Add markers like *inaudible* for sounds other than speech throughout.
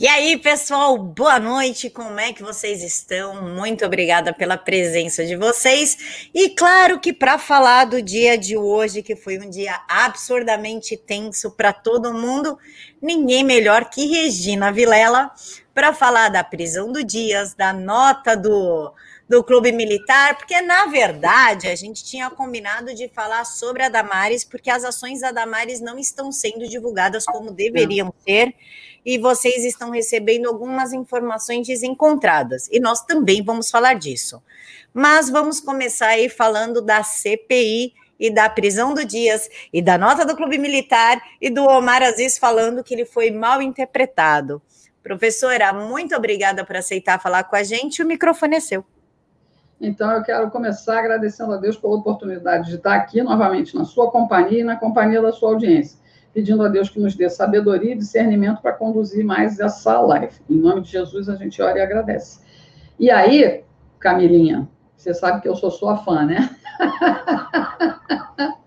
E aí, pessoal, boa noite. Como é que vocês estão? Muito obrigada pela presença de vocês. E claro que para falar do dia de hoje, que foi um dia absurdamente tenso para todo mundo, ninguém melhor que Regina Vilela para falar da prisão do Dias, da nota do do Clube Militar, porque na verdade a gente tinha combinado de falar sobre a Damares, porque as ações da Damares não estão sendo divulgadas como deveriam ser, e vocês estão recebendo algumas informações desencontradas, e nós também vamos falar disso. Mas vamos começar aí falando da CPI e da prisão do Dias e da nota do Clube Militar e do Omar Aziz falando que ele foi mal interpretado. Professora, muito obrigada por aceitar falar com a gente. O microfone é seu. Então, eu quero começar agradecendo a Deus pela oportunidade de estar aqui novamente na sua companhia e na companhia da sua audiência, pedindo a Deus que nos dê sabedoria e discernimento para conduzir mais essa live. Em nome de Jesus, a gente ora e agradece. E aí, Camilinha, você sabe que eu sou sua fã, né? *laughs*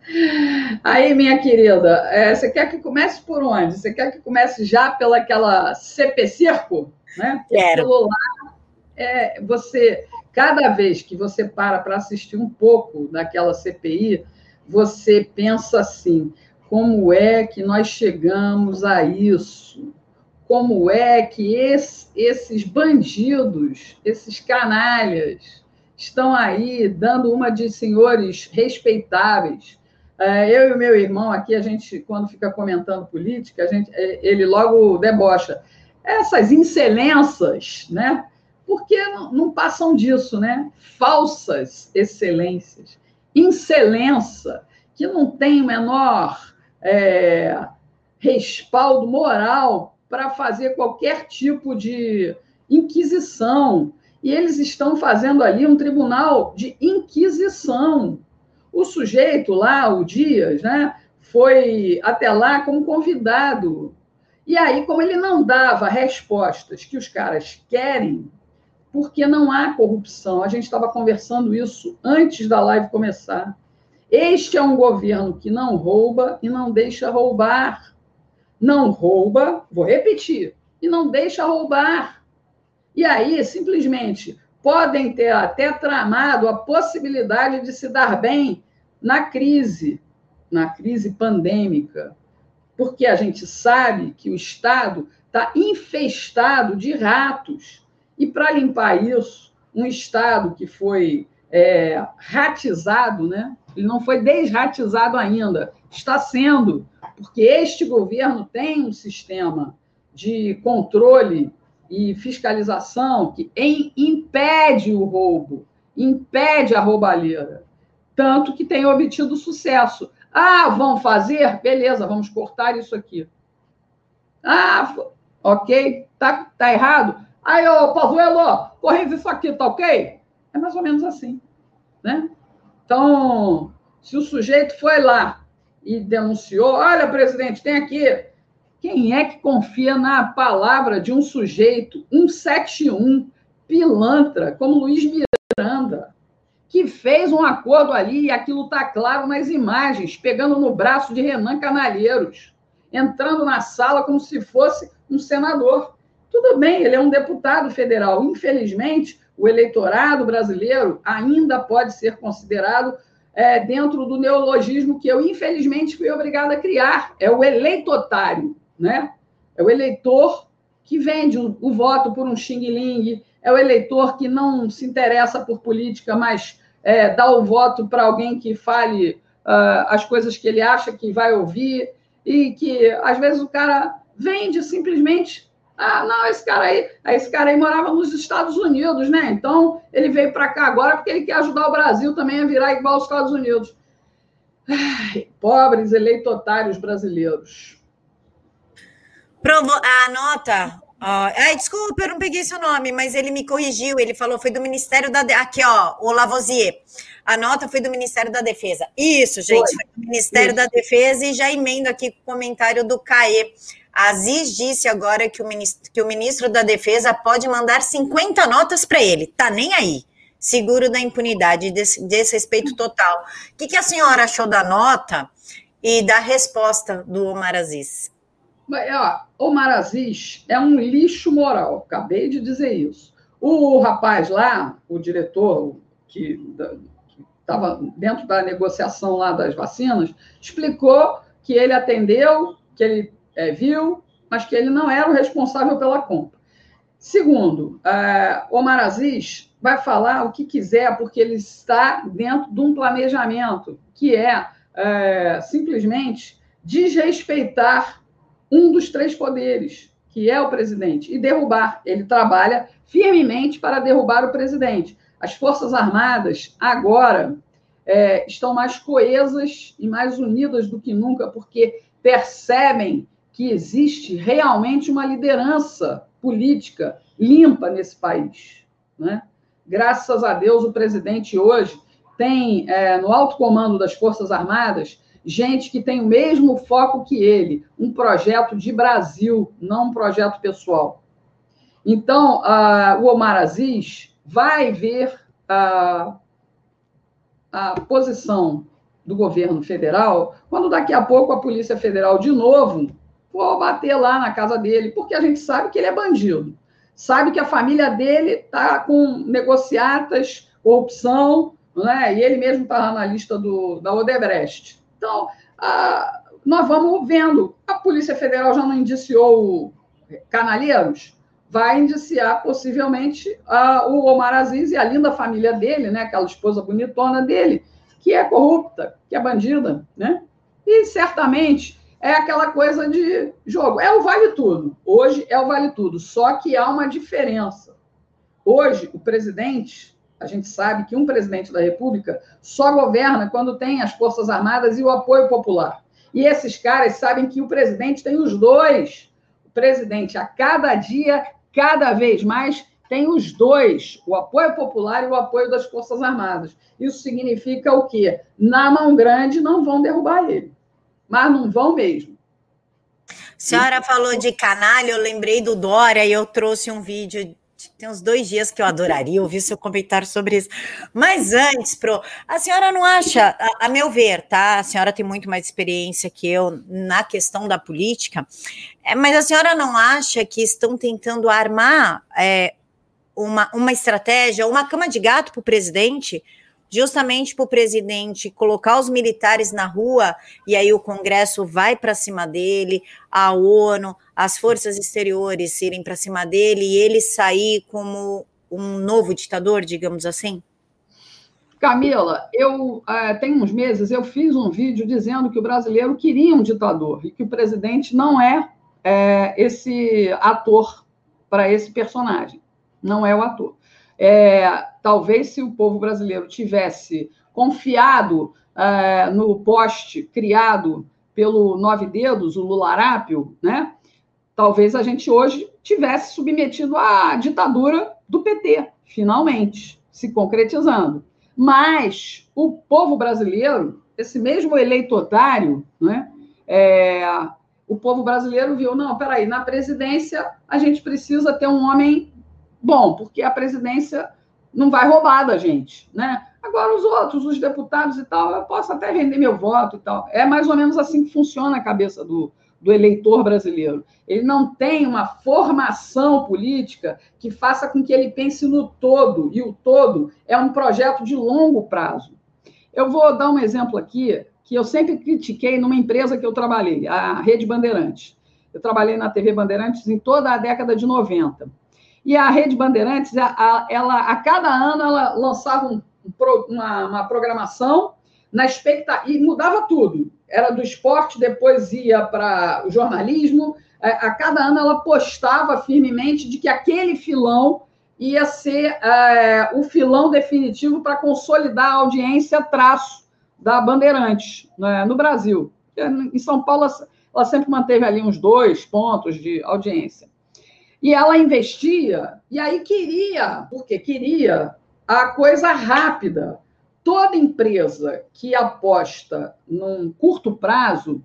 Aí, minha querida, é, você quer que comece por onde? Você quer que comece já pelaquela CP Circo? Né? Quero. Lá, é, você Cada vez que você para para assistir um pouco daquela CPI, você pensa assim: como é que nós chegamos a isso? Como é que esse, esses bandidos, esses canalhas, estão aí dando uma de senhores respeitáveis? É, eu e o meu irmão aqui, a gente, quando fica comentando política, a gente, é, ele logo debocha. Essas excelências, né? porque não, passam disso, né? Falsas excelências, excelência que não tem o menor é, respaldo moral para fazer qualquer tipo de inquisição. E eles estão fazendo ali um tribunal de inquisição. O sujeito lá, o Dias, né, foi até lá como convidado. E aí, como ele não dava respostas que os caras querem, porque não há corrupção. A gente estava conversando isso antes da live começar. Este é um governo que não rouba e não deixa roubar. Não rouba, vou repetir, e não deixa roubar. E aí, simplesmente, podem ter até tramado a possibilidade de se dar bem na crise, na crise pandêmica, porque a gente sabe que o Estado está infestado de ratos e para limpar isso, um Estado que foi é, ratizado, né? Ele não foi desratizado ainda, está sendo, porque este governo tem um sistema de controle e fiscalização que impede o roubo, impede a roubalheira, tanto que tem obtido sucesso. Ah, vão fazer? Beleza, vamos cortar isso aqui. Ah, ok, tá, tá errado? Aí, ô, Pazuello, corrige isso aqui, tá ok? É mais ou menos assim, né? Então, se o sujeito foi lá e denunciou, olha, presidente, tem aqui. Quem é que confia na palavra de um sujeito, um 71, pilantra, como Luiz Miranda, que fez um acordo ali e aquilo está claro nas imagens, pegando no braço de Renan Canalheiros, entrando na sala como se fosse um senador. Tudo bem, ele é um deputado federal. Infelizmente, o eleitorado brasileiro ainda pode ser considerado é, dentro do neologismo que eu, infelizmente, fui obrigada a criar. É o eleitotário, né? É o eleitor que vende o, o voto por um xing-ling, é o eleitor que não se interessa por política, mas é, dá o voto para alguém que fale uh, as coisas que ele acha que vai ouvir, e que, às vezes, o cara vende simplesmente ah, não, esse cara aí, esse cara aí morava nos Estados Unidos, né? Então ele veio para cá agora porque ele quer ajudar o Brasil também a virar igual aos Estados Unidos. Ai, pobres eleitotários brasileiros. Provo a nota. ai, desculpa, eu não peguei seu nome, mas ele me corrigiu. Ele falou foi do Ministério da. Aqui, ó, o Lavoisier. A nota foi do Ministério da Defesa. Isso, gente, foi, foi do Ministério Isso. da Defesa e já emendo aqui com o comentário do CAE. Aziz disse agora que o, ministro, que o ministro da Defesa pode mandar 50 notas para ele. Tá nem aí. Seguro da impunidade, desse, desrespeito total. O que, que a senhora achou da nota e da resposta do Omar Aziz? Omar Aziz é um lixo moral, acabei de dizer isso. O rapaz lá, o diretor que estava dentro da negociação lá das vacinas, explicou que ele atendeu, que ele é, viu, mas que ele não era o responsável pela compra. Segundo, uh, Omar Aziz vai falar o que quiser, porque ele está dentro de um planejamento que é, é simplesmente desrespeitar um dos três poderes, que é o presidente, e derrubar. Ele trabalha firmemente para derrubar o presidente. As Forças Armadas, agora, é, estão mais coesas e mais unidas do que nunca, porque percebem que existe realmente uma liderança política limpa nesse país. Né? Graças a Deus, o presidente hoje tem é, no alto comando das Forças Armadas gente que tem o mesmo foco que ele, um projeto de Brasil, não um projeto pessoal. Então, uh, o Omar Aziz vai ver a, a posição do governo federal quando daqui a pouco a Polícia Federal de novo for bater lá na casa dele, porque a gente sabe que ele é bandido. Sabe que a família dele está com negociatas, corrupção, né? e ele mesmo está na lista do, da Odebrecht. Então, ah, nós vamos vendo. A Polícia Federal já não indiciou canalheiros? Vai indiciar possivelmente ah, o Omar Aziz e a linda família dele, né? aquela esposa bonitona dele, que é corrupta, que é bandida. Né? E certamente é aquela coisa de jogo. É o vale tudo. Hoje é o vale tudo. Só que há uma diferença. Hoje, o presidente, a gente sabe que um presidente da República só governa quando tem as Forças Armadas e o apoio popular. E esses caras sabem que o presidente tem os dois. O presidente, a cada dia, cada vez mais, tem os dois, o apoio popular e o apoio das Forças Armadas. Isso significa o quê? Na mão grande não vão derrubar ele mas não vão mesmo. A senhora falou de canalha, eu lembrei do Dória e eu trouxe um vídeo. Tem uns dois dias que eu adoraria ouvir seu comentário sobre isso. Mas antes, Pro, a senhora não acha, a, a meu ver, tá? A senhora tem muito mais experiência que eu na questão da política, é, mas a senhora não acha que estão tentando armar é, uma, uma estratégia, uma cama de gato para o presidente? Justamente para o presidente colocar os militares na rua e aí o Congresso vai para cima dele, a ONU, as forças exteriores irem para cima dele e ele sair como um novo ditador, digamos assim? Camila, eu é, tem uns meses eu fiz um vídeo dizendo que o brasileiro queria um ditador e que o presidente não é, é esse ator para esse personagem, não é o ator. É, talvez se o povo brasileiro tivesse confiado é, no poste criado pelo Nove Dedos, o Lularápio, né? Talvez a gente hoje tivesse submetido à ditadura do PT, finalmente, se concretizando. Mas o povo brasileiro, esse mesmo eleitotário, né? É, o povo brasileiro viu, não, peraí, na presidência a gente precisa ter um homem bom, porque a presidência não vai roubar da gente, né? Agora, os outros, os deputados e tal, eu posso até vender meu voto e tal. É mais ou menos assim que funciona a cabeça do, do eleitor brasileiro. Ele não tem uma formação política que faça com que ele pense no todo, e o todo é um projeto de longo prazo. Eu vou dar um exemplo aqui que eu sempre critiquei numa empresa que eu trabalhei, a Rede Bandeirantes. Eu trabalhei na TV Bandeirantes em toda a década de 90. E a Rede Bandeirantes, ela, a cada ano, ela lançava um, uma, uma, programação na expectativa, e mudava tudo. Era do esporte, depois ia para o jornalismo. A, a cada ano, ela postava firmemente de que aquele filão ia ser é, o filão definitivo para consolidar a audiência traço da Bandeirantes né, no Brasil. Em São Paulo, ela sempre manteve ali uns dois pontos de audiência. E ela investia, e aí queria, porque queria a coisa rápida. Toda empresa que aposta num curto prazo,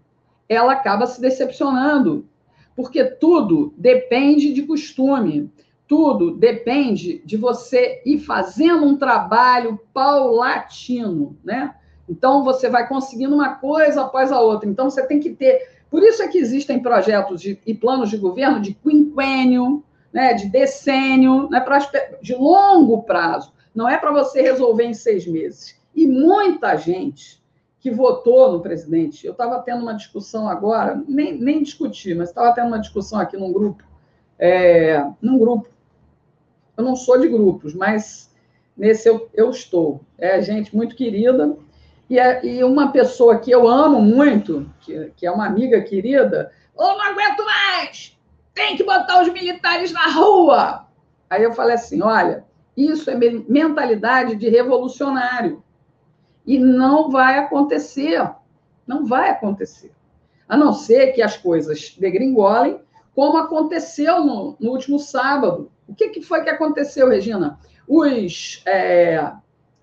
ela acaba se decepcionando, porque tudo depende de costume, tudo depende de você ir fazendo um trabalho paulatino, né? Então você vai conseguindo uma coisa após a outra. Então você tem que ter Por isso é que existem projetos de, e planos de governo de quinquênio, né, de decênio, né, pra, de longo prazo. Não é para você resolver em seis meses. E muita gente que votou no presidente, eu estava tendo uma discussão agora, nem, nem discuti, mas estava tendo uma discussão aqui num grupo, é, num grupo. Eu não sou de grupos, mas nesse eu, eu estou. É gente muito querida, e, é, e uma pessoa que eu amo muito, que, que é uma amiga querida, oh, não aguento mais! tem que botar os militares na rua. Aí eu falei assim: olha, isso é mentalidade de revolucionário. E não vai acontecer. Não vai acontecer. A não ser que as coisas degringolem, como aconteceu no, no último sábado. O que, que, foi que aconteceu, Regina? Os é,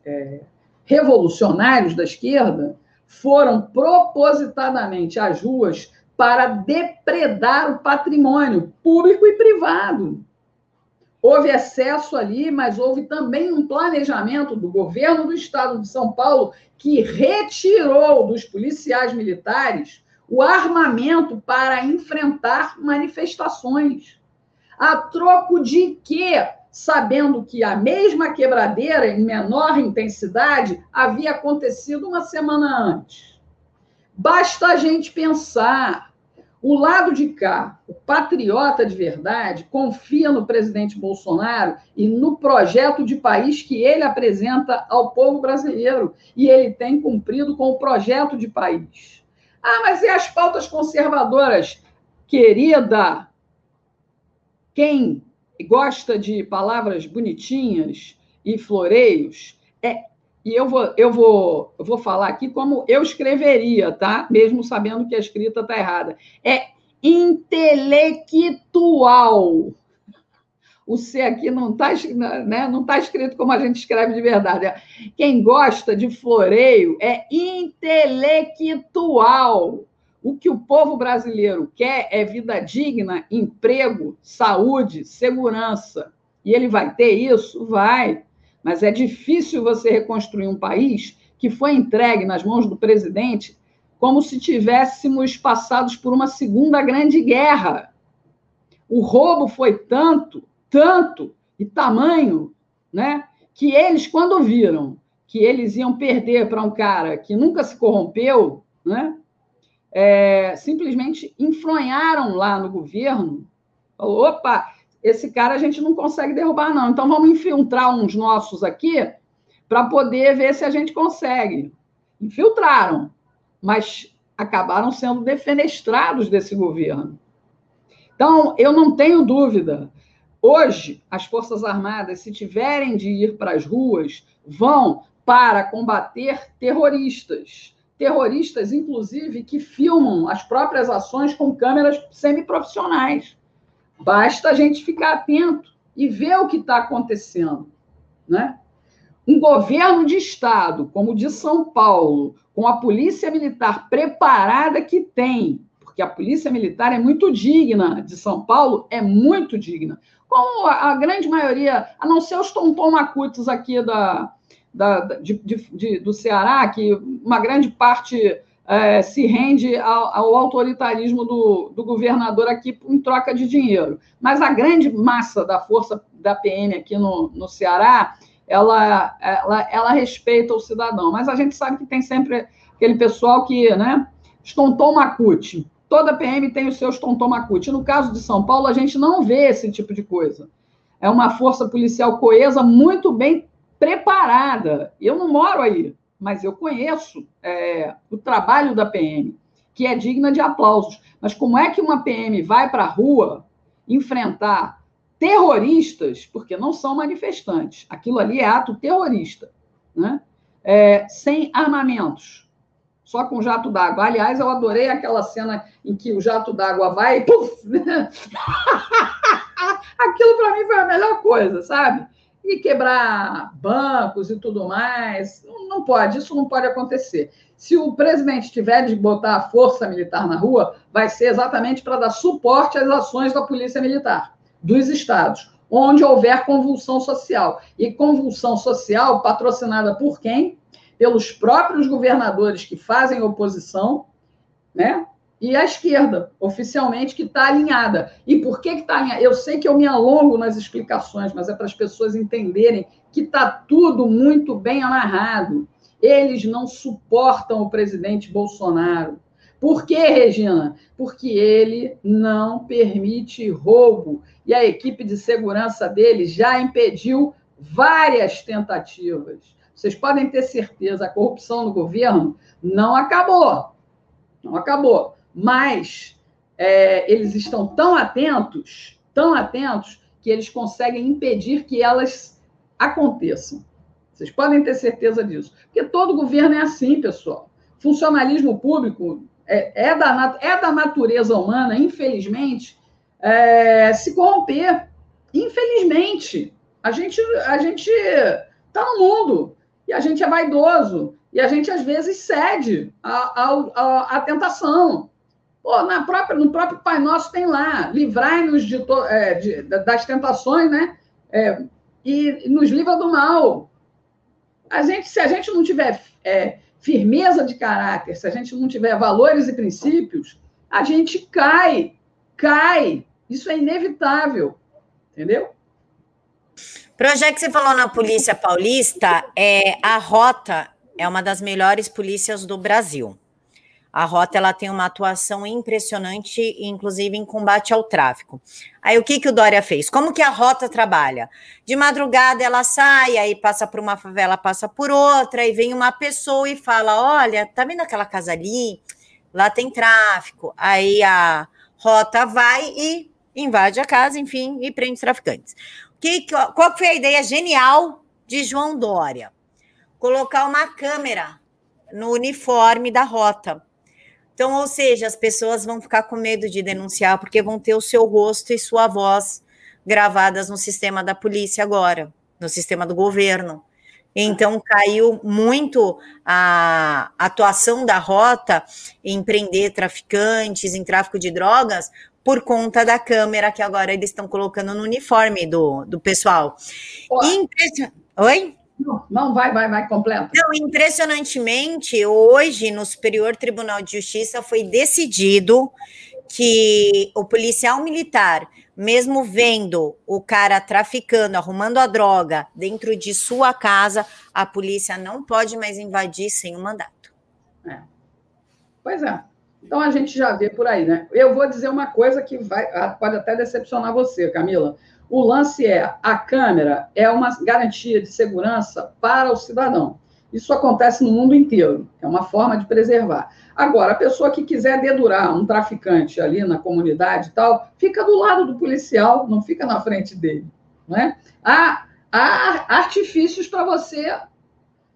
é, revolucionários da esquerda foram propositadamente às ruas para depredar o patrimônio público e privado. Houve excesso ali, mas houve também um planejamento do governo do estado de São Paulo que retirou dos policiais militares o armamento para enfrentar manifestações. A troco de quê? Sabendo que a mesma quebradeira, em menor intensidade, havia acontecido uma semana antes. Basta a gente pensar. O lado de cá, o patriota de verdade, confia no presidente Bolsonaro e no projeto de país que ele apresenta ao povo brasileiro. E ele tem cumprido com o projeto de país. Ah, mas e as pautas conservadoras? Querida, quem gosta de palavras bonitinhas e floreios, é e eu vou, eu vou, eu vou falar aqui como eu escreveria, tá? Mesmo sabendo que a escrita está errada. É intelectual. O C aqui não está né, não tá escrito como a gente escreve de verdade. Quem gosta de floreio é intelectual. O que o povo brasileiro quer é vida digna, emprego, saúde, segurança. E ele vai ter isso? Vai. Mas é difícil você reconstruir um país que foi entregue nas mãos do presidente como se tivéssemos passados por uma segunda grande guerra. O roubo foi tanto, tanto e tamanho, né, que eles quando viram que eles iam perder para um cara que nunca se corrompeu, né, é, simplesmente enfronharam lá no governo. Falou, opa, esse cara a gente não consegue derrubar, não. Então vamos infiltrar uns nossos aqui para poder ver se a gente consegue. Infiltraram, mas acabaram sendo defenestrados desse governo. Então, eu não tenho dúvida. Hoje, as Forças Armadas, se tiverem de ir para as ruas, vão para combater terroristas. Terroristas, inclusive, que filmam as próprias ações com câmeras semiprofissionais. Basta a gente ficar atento e ver o que está acontecendo. Né? Um governo de Estado, como o de São Paulo, com a polícia militar preparada que tem, porque a polícia militar é muito digna, de São Paulo é muito digna, como a, grande maioria, a não ser os tontomacutos aqui da, da, de, de, do Ceará, que uma grande parte é, se rende ao, ao autoritarismo do, do, governador aqui em troca de dinheiro. Mas a grande massa da força da PM aqui no, no Ceará, ela, ela, ela respeita o cidadão. Mas a gente sabe que tem sempre aquele pessoal que, né, estontou macute. Toda PM tem os seus tontomacute. No caso de São Paulo, a gente não vê esse tipo de coisa. É uma força policial coesa, muito bem preparada. Eu não moro aí, mas eu conheço é, o trabalho da PM, que é digna de aplausos. Mas como é que uma PM vai para a rua enfrentar terroristas, porque não são manifestantes, aquilo ali é ato terrorista, né? É, sem armamentos, só com jato d'água. Aliás, eu adorei aquela cena em que o jato d'água vai e puf! *laughs* Aquilo para mim foi a melhor coisa, sabe? E quebrar bancos e tudo mais. Não pode, isso não pode acontecer. Se o presidente tiver de botar a força militar na rua, vai ser exatamente para dar suporte às ações da polícia militar, dos estados, onde houver convulsão social. E convulsão social patrocinada por quem? Pelos próprios governadores que fazem oposição, né? E a esquerda, oficialmente, que está alinhada. E por que está alinhada? Eu sei que eu me alongo nas explicações, mas é para as pessoas entenderem que está tudo muito bem amarrado. Eles não suportam o presidente Bolsonaro. Por quê, Regina? Porque ele não permite roubo. E a equipe de segurança dele já impediu várias tentativas. Vocês podem ter certeza, a corrupção no governo não acabou. Não acabou. Mas é, eles estão tão atentos, tão atentos, que eles conseguem impedir que elas aconteçam. Vocês podem ter certeza disso. Porque todo governo é assim, pessoal. Funcionalismo público é, é, da, é da natureza humana, infelizmente, é, se corromper. Infelizmente. A gente a gente está no mundo e a gente é vaidoso e a gente às vezes cede à, tentação. Pô, na própria, no próprio Pai Nosso tem lá, livrai-nos de, é, de, das tentações, né? É, e nos livra do mal. A gente, se a gente não tiver é, firmeza de caráter, se a gente não tiver valores e princípios, a gente cai, cai. Isso é inevitável, entendeu? Projeto que você falou na Polícia Paulista, é, a Rota é uma das melhores polícias do Brasil. A rota ela tem uma atuação impressionante, inclusive em combate ao tráfico. Aí o que, que o Dória fez? Como que a rota trabalha? De madrugada ela sai, aí passa por uma favela, passa por outra, e vem uma pessoa e fala: Olha, tá vendo aquela casa ali? Lá tem tráfico. Aí a rota vai e invade a casa, enfim, e prende os traficantes. Que, qual foi a ideia genial de João Dória? Colocar uma câmera no uniforme da rota. Então, ou seja, as pessoas vão ficar com medo de denunciar porque vão ter o seu rosto e sua voz gravadas no sistema da polícia agora, no sistema do governo. Então, caiu muito a atuação da rota em prender traficantes, em tráfico de drogas, por conta da câmera que agora eles estão colocando no uniforme do, do pessoal. Oi? Não, não, vai, vai, vai, completa. Não, impressionantemente, hoje, no Superior Tribunal de Justiça, foi decidido que o policial militar, mesmo vendo o cara traficando, arrumando a droga dentro de sua casa, a polícia não pode mais invadir sem o um mandato. É. Pois é. Então a gente já vê por aí, né? Eu vou dizer uma coisa que vai, pode até decepcionar você, Camila. O lance é: a câmera é uma garantia de segurança para o cidadão. Isso acontece no mundo inteiro, é uma forma de preservar. Agora, a pessoa que quiser dedurar um traficante ali na comunidade e tal, fica do lado do policial, não fica na frente dele. Né? Há, há artifícios para você.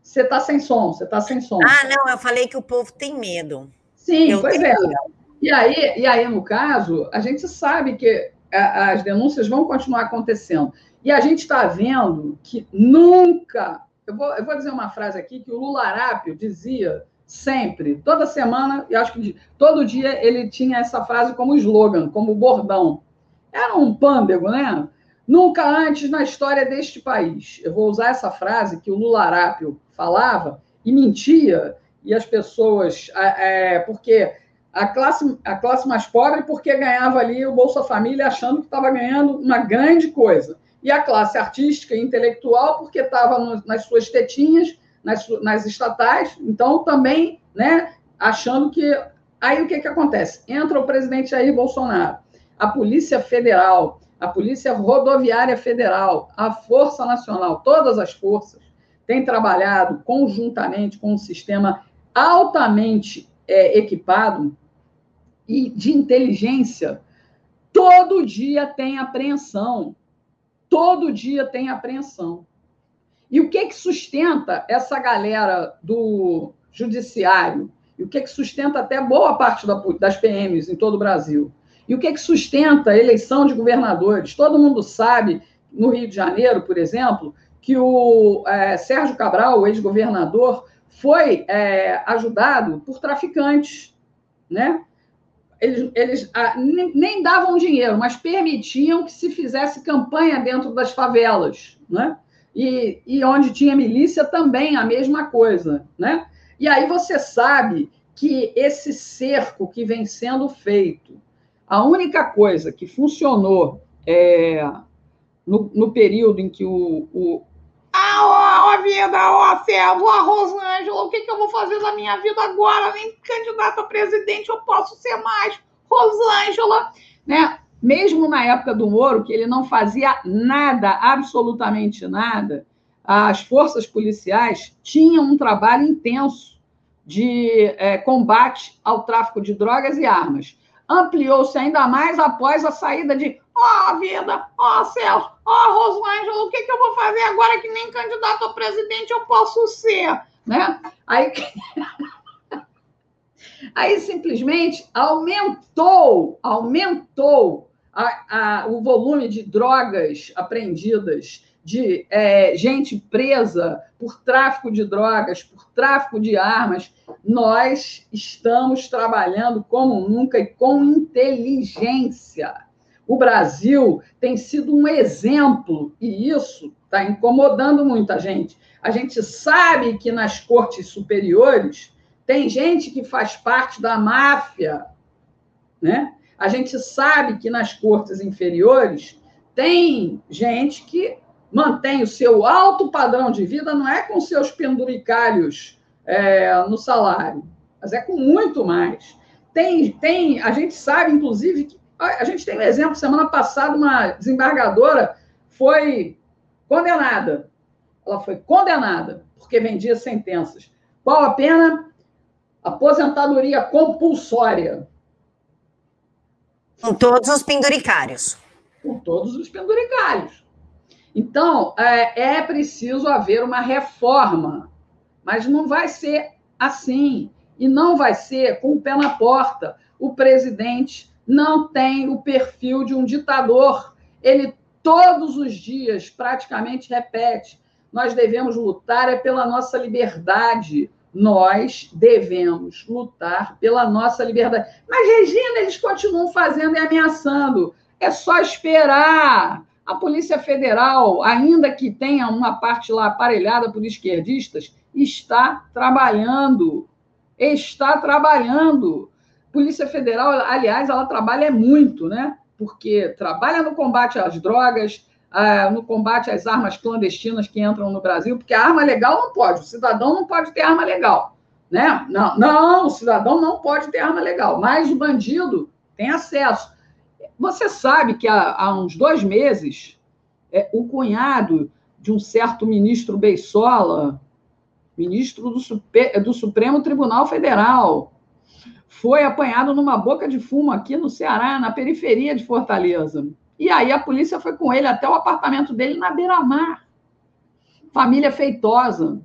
Você está sem som, você está sem som. Ah, não, eu falei que o povo tem medo. Sim, eu pois tenho... é. E aí, e aí, no caso, a gente sabe que as denúncias vão continuar acontecendo. E a gente está vendo que nunca. Eu vou, eu vou dizer uma frase aqui que o Lula Arápio dizia sempre, toda semana, e acho que todo dia ele tinha essa frase como slogan, como bordão. Era um pândego, né? Nunca antes na história deste país. Eu vou usar essa frase que o Lula Arápio falava e mentia, e as pessoas. É, porque a classe, a classe mais pobre porque ganhava ali o Bolsa Família achando que estava ganhando uma grande coisa. E a classe artística e intelectual porque estava nas suas tetinhas, nas, nas estatais, então também né, achando que. Aí o que, que acontece? Entra o presidente Jair Bolsonaro, a Polícia Federal, a Polícia Rodoviária Federal, a Força Nacional, todas as forças têm trabalhado conjuntamente com um sistema altamente é, equipado e de inteligência, todo dia tem apreensão. Todo dia tem apreensão. E o que, que sustenta essa galera do judiciário? E o que, que sustenta até boa parte das PMs em todo o Brasil? E o que, que sustenta a eleição de governadores? Todo mundo sabe, no Rio de Janeiro, por exemplo, que o é, Sérgio Cabral, o ex-governador, foi é, ajudado por traficantes, né? Eles, eles ah, nem davam dinheiro, mas permitiam que se fizesse campanha dentro das favelas, né? E, e onde tinha milícia também a mesma coisa, né? E aí você sabe que esse cerco que vem sendo feito, a única coisa que funcionou é, no, no, período em que o. o ah, ó, a vida, ó, César, ó, Rosângela, o que, que eu vou fazer na minha vida agora? Nem candidato a presidente eu posso ser mais. Rosângela, né? Mesmo na época do Moro, que ele não fazia nada, absolutamente nada, as forças policiais tinham um trabalho intenso de é, combate ao tráfico de drogas e armas. Ampliou-se ainda mais após a saída de ó oh, vida, ó oh, Celso, ó oh, Rosângela, o que, que eu vou fazer agora que nem candidato a presidente eu posso ser? Né? Aí, *laughs* aí simplesmente aumentou, aumentou a, a, o volume de drogas apreendidas de é, gente presa por tráfico de drogas, por tráfico de armas, nós estamos trabalhando como nunca e com inteligência. O Brasil tem sido um exemplo e isso está incomodando muita gente. A gente sabe que nas cortes superiores tem gente que faz parte da máfia, né? A gente sabe que nas cortes inferiores tem gente que mantém o seu alto padrão de vida, não é com seus penduricários é, no salário, mas é com muito mais. Tem, tem, a gente sabe, inclusive, que a gente tem um exemplo, semana passada, uma desembargadora foi condenada. Ela foi condenada porque vendia sentenças. Qual a pena? Aposentadoria compulsória. Com todos os penduricários. Com todos os penduricários. Então, é, é preciso haver uma reforma, mas não vai ser assim. E não vai ser com o pé na porta. O presidente não tem o perfil de um ditador. Ele todos os dias praticamente repete: nós devemos lutar é pela nossa liberdade. Nós devemos lutar pela nossa liberdade. Mas, Regina, eles continuam fazendo e ameaçando. É só esperar. A Polícia Federal, ainda que tenha uma parte lá aparelhada por esquerdistas, está trabalhando. Está trabalhando. Polícia Federal, aliás, ela trabalha muito, né? Porque trabalha no combate às drogas, ah, no combate às armas clandestinas que entram no Brasil, porque a arma legal não pode, o cidadão não pode ter arma legal. Né? Não, não, o cidadão não pode ter arma legal, mas o bandido tem acesso. Você sabe que há, há uns dois meses, é, o cunhado de um certo ministro Beissola, ministro do, Super, do Supremo Tribunal Federal, foi apanhado numa boca de fumo aqui no Ceará, na periferia de Fortaleza. E aí a polícia foi com ele até o apartamento dele na beira-mar. Família feitosa,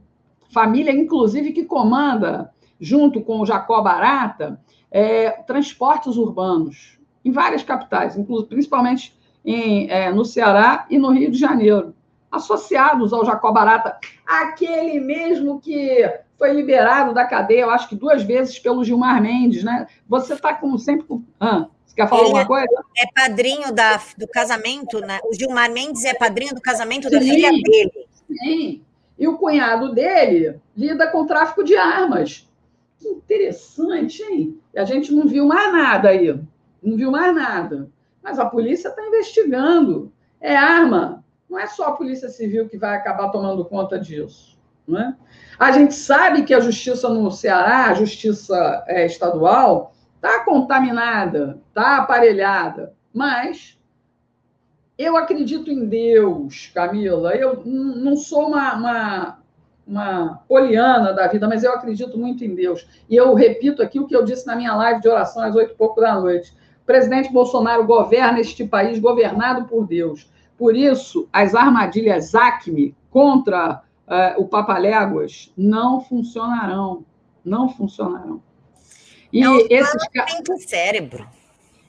família, inclusive, que comanda, junto com o Jacó Barata, é, transportes urbanos em várias capitais, principalmente em, é, no Ceará e no Rio de Janeiro, associados ao Jacó Barata, aquele mesmo que foi liberado da cadeia, eu acho que duas vezes pelo Gilmar Mendes, né? Você está como sempre. Ah, você quer falar Ele alguma coisa? É padrinho da, do casamento, né? O Gilmar Mendes é padrinho do casamento sim, da filha dele. Sim. E o cunhado dele lida com tráfico de armas. Que interessante, hein? E a gente não viu mais nada aí não viu mais nada. Mas a polícia está investigando. É arma. Não é só a Polícia Civil que vai acabar tomando conta disso. Não é? A gente sabe que a justiça no Ceará, a justiça é, estadual, está contaminada, está aparelhada, mas eu acredito em Deus, Camila. Eu não sou uma, uma, uma poliana da vida, mas eu acredito muito em Deus. E eu repito aqui o que eu disse na minha live de oração às oito e pouco da noite. O presidente Bolsonaro governa este país governado por Deus. Por isso, as armadilhas Acme contra uh, o Papaléguas não funcionarão. Não funcionarão. E é um esses caras. cérebro.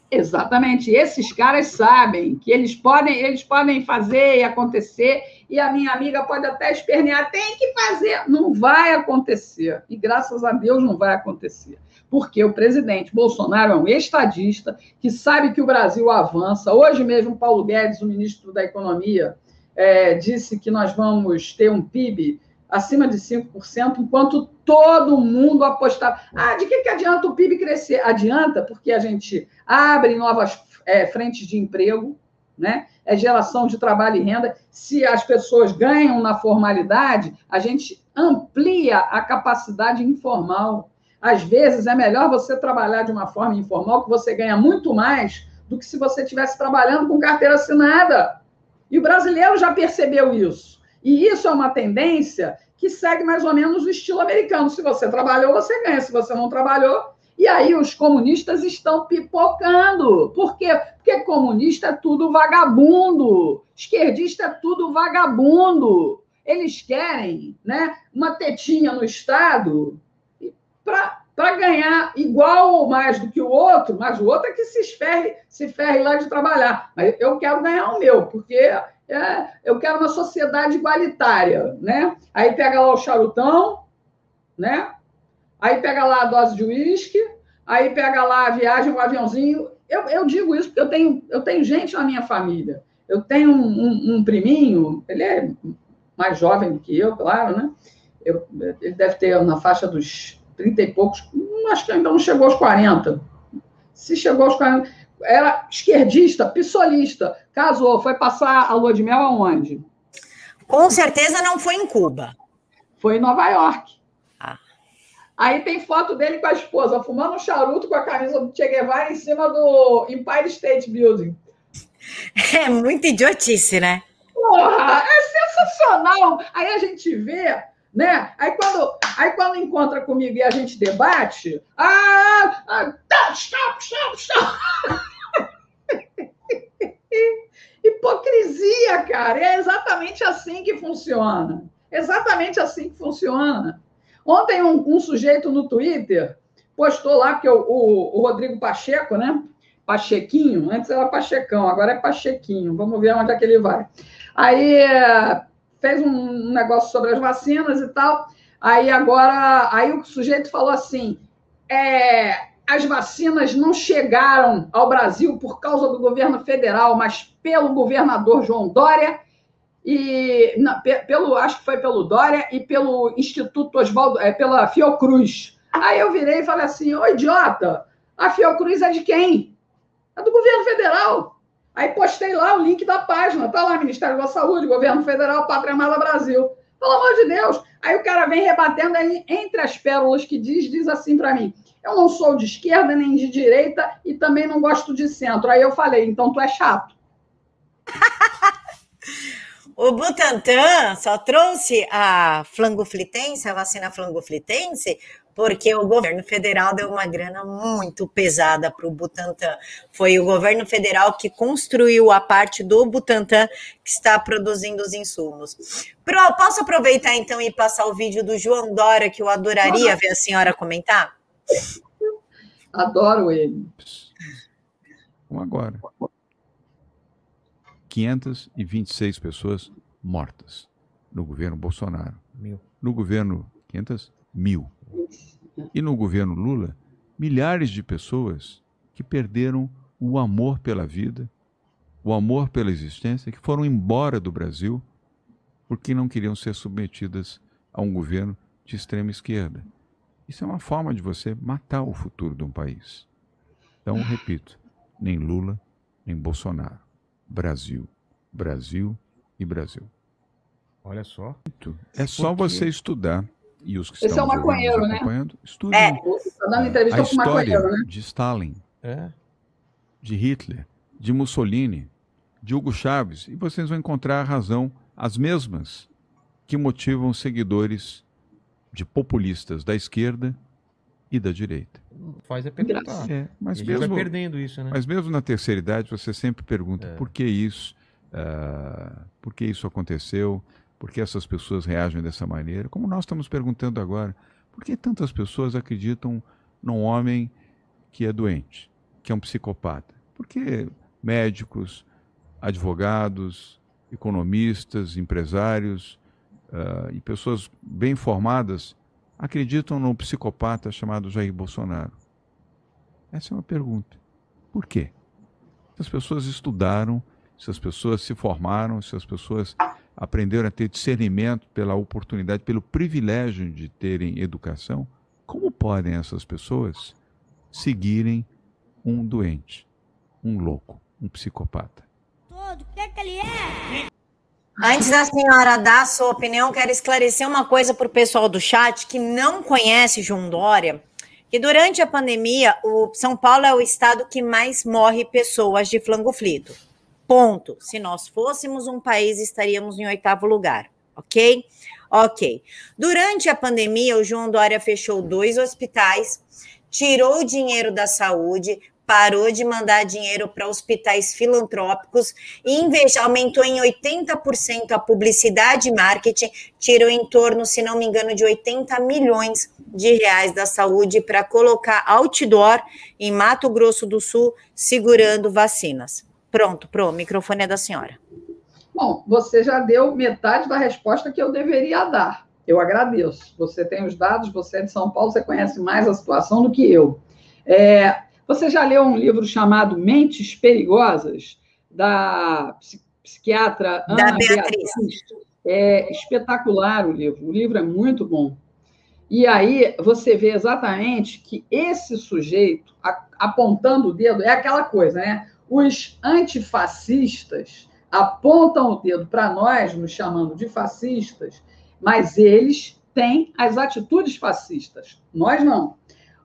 Exatamente. Esses caras sabem que eles podem, eles podem fazer e acontecer, e a minha amiga pode até espernear, tem que fazer. Não vai acontecer. E graças a Deus não vai acontecer porque o presidente Bolsonaro é um estadista que sabe que o Brasil avança. Hoje mesmo, Paulo Guedes, o ministro da Economia, é, disse que nós vamos ter um PIB acima de 5%, enquanto todo mundo apostava. Ah, de que, que adianta o PIB crescer? Adianta porque a gente abre novas é, frentes de emprego, né? é geração de trabalho e renda. Se as pessoas ganham na formalidade, a gente amplia a capacidade informal. Às vezes é melhor você trabalhar de uma forma informal, que você ganha muito mais do que se você estivesse trabalhando com carteira assinada. E o brasileiro já percebeu isso. E isso é uma tendência que segue mais ou menos o estilo americano. Se você trabalhou, você ganha. Se você não trabalhou, e aí os comunistas estão pipocando. Por quê? Porque comunista é tudo vagabundo, esquerdista é tudo vagabundo. Eles querem né, uma tetinha no Estado para ganhar igual ou mais do que o outro, mas o outro é que se esferre, se ferre lá de trabalhar. Mas eu quero ganhar o meu, porque é, eu quero uma sociedade igualitária. Né? Aí pega lá o charutão, né? Aí pega lá a dose de uísque, aí pega lá a viagem, o aviãozinho. Eu, eu digo isso porque eu tenho, eu tenho gente na minha família. Eu tenho um, um, um priminho, ele é mais jovem do que eu, claro, né? Eu, ele deve ter na faixa dos 30 e poucos, acho que ainda não chegou aos 40. Se chegou aos 40, era esquerdista, pissolista, casou, foi passar a lua de mel aonde? Com certeza não foi em Cuba. Foi em Nova York. Aí tem foto dele com a esposa, fumando um charuto com a camisa do Che Guevara em cima do Empire State Building. É muito idiotice, né? Porra, é sensacional. Aí a gente vê, né? Aí quando, aí quando encontra comigo e a gente debate, ah, ah tá, stop, stop, stop. *laughs* Hipocrisia, cara. É exatamente assim que funciona. Exatamente assim que funciona. Ontem, um, um sujeito no Twitter postou lá, que o, o, o, Rodrigo Pacheco, né? Pachequinho, antes era Pachecão, agora é Pachequinho. Vamos ver onde é que ele vai. Aí fez um negócio sobre as vacinas e tal. Aí agora, aí o sujeito falou assim: é, as vacinas não chegaram ao Brasil por causa do governo federal, mas pelo governador João Dória e pelo, acho que foi pelo Dória e pelo Instituto Oswaldo, é, pela Fiocruz. Aí eu virei e falei assim: ô idiota, a Fiocruz é de quem? É do governo federal. Aí postei lá o link da página, tá lá, Ministério da Saúde, Governo Federal, Pátria Amada Brasil. Pelo amor de Deus. Aí o cara vem rebatendo aí, entre as pérolas que diz, diz assim para mim: eu não sou de esquerda nem de direita e também não gosto de centro. Aí eu falei: então tu é chato. *laughs* O Butantan só trouxe a flangoflitense, a vacina flangoflitense, porque o governo federal deu uma grana muito pesada para o Butantan. Foi o governo federal que construiu a parte do Butantan que está produzindo os insumos. Pro, posso aproveitar então e passar o vídeo do João Dora, que eu adoraria ver a senhora comentar? Adoro ele. Vamos agora. 526 pessoas mortas no governo Bolsonaro. Mil. No governo 500 mil. E no governo Lula, milhares de pessoas que perderam o amor pela vida, o amor pela existência, que foram embora do Brasil porque não queriam ser submetidas a um governo de extrema esquerda. Isso é uma forma de você matar o futuro de um país. Então, repito, nem Lula, nem Bolsonaro. Brasil, Brasil e Brasil. Olha só. É só você estudar. E os que Esse estão é o maconheiro, né? Estudem. É. Tá dando entrevista a história né? de Stalin, é. de Hitler, de Mussolini, de Hugo Chávez, e vocês vão encontrar a razão, as mesmas que motivam seguidores de populistas da esquerda e da direita faz é perguntar. É, mas mesmo, vai perdendo isso, né? Mas mesmo na terceira idade, você sempre pergunta é. por que isso, uh, por que isso aconteceu, por que essas pessoas reagem dessa maneira, como nós estamos perguntando agora, por que tantas pessoas acreditam num homem que é doente, que é um psicopata? Por que médicos, advogados, economistas, empresários uh, e pessoas bem formadas acreditam num psicopata chamado Jair Bolsonaro? Essa é uma pergunta. Por quê? Se as pessoas estudaram, se as pessoas se formaram, se as pessoas aprenderam a ter discernimento pela oportunidade, pelo privilégio de terem educação, como podem essas pessoas seguirem um doente, um louco, um psicopata? Todo, o que, é que ele é? Antes da senhora dar a sua opinião, quero esclarecer uma coisa para o pessoal do chat que não conhece João Dória, que durante a pandemia, o São Paulo é o estado que mais morre pessoas de flangoflito. Ponto. Se nós fôssemos um país, estaríamos em oitavo lugar, ok? Ok. Durante a pandemia, o João Dória fechou dois hospitais, tirou o dinheiro da saúde, parou de mandar dinheiro para hospitais filantrópicos investe, aumentou em 80% a publicidade e marketing, tirou em torno, se não me engano, de 80 milhões de reais da saúde para colocar outdoor em Mato Grosso do Sul segurando vacinas. Pronto, pro, o microfone é da senhora. Bom, você já deu metade da resposta que eu deveria dar. Eu agradeço. Você tem os dados, você é de São Paulo, você conhece mais a situação do que eu. É, você já leu um livro chamado Mentes Perigosas, da psiquiatra Ana da Beatriz? Beatriz? É espetacular o livro. O livro é muito bom. E aí você vê exatamente que esse sujeito, apontando o dedo, é aquela coisa, né? Os antifascistas apontam o dedo para nós, nos chamando de fascistas, mas eles têm as atitudes fascistas. Nós não.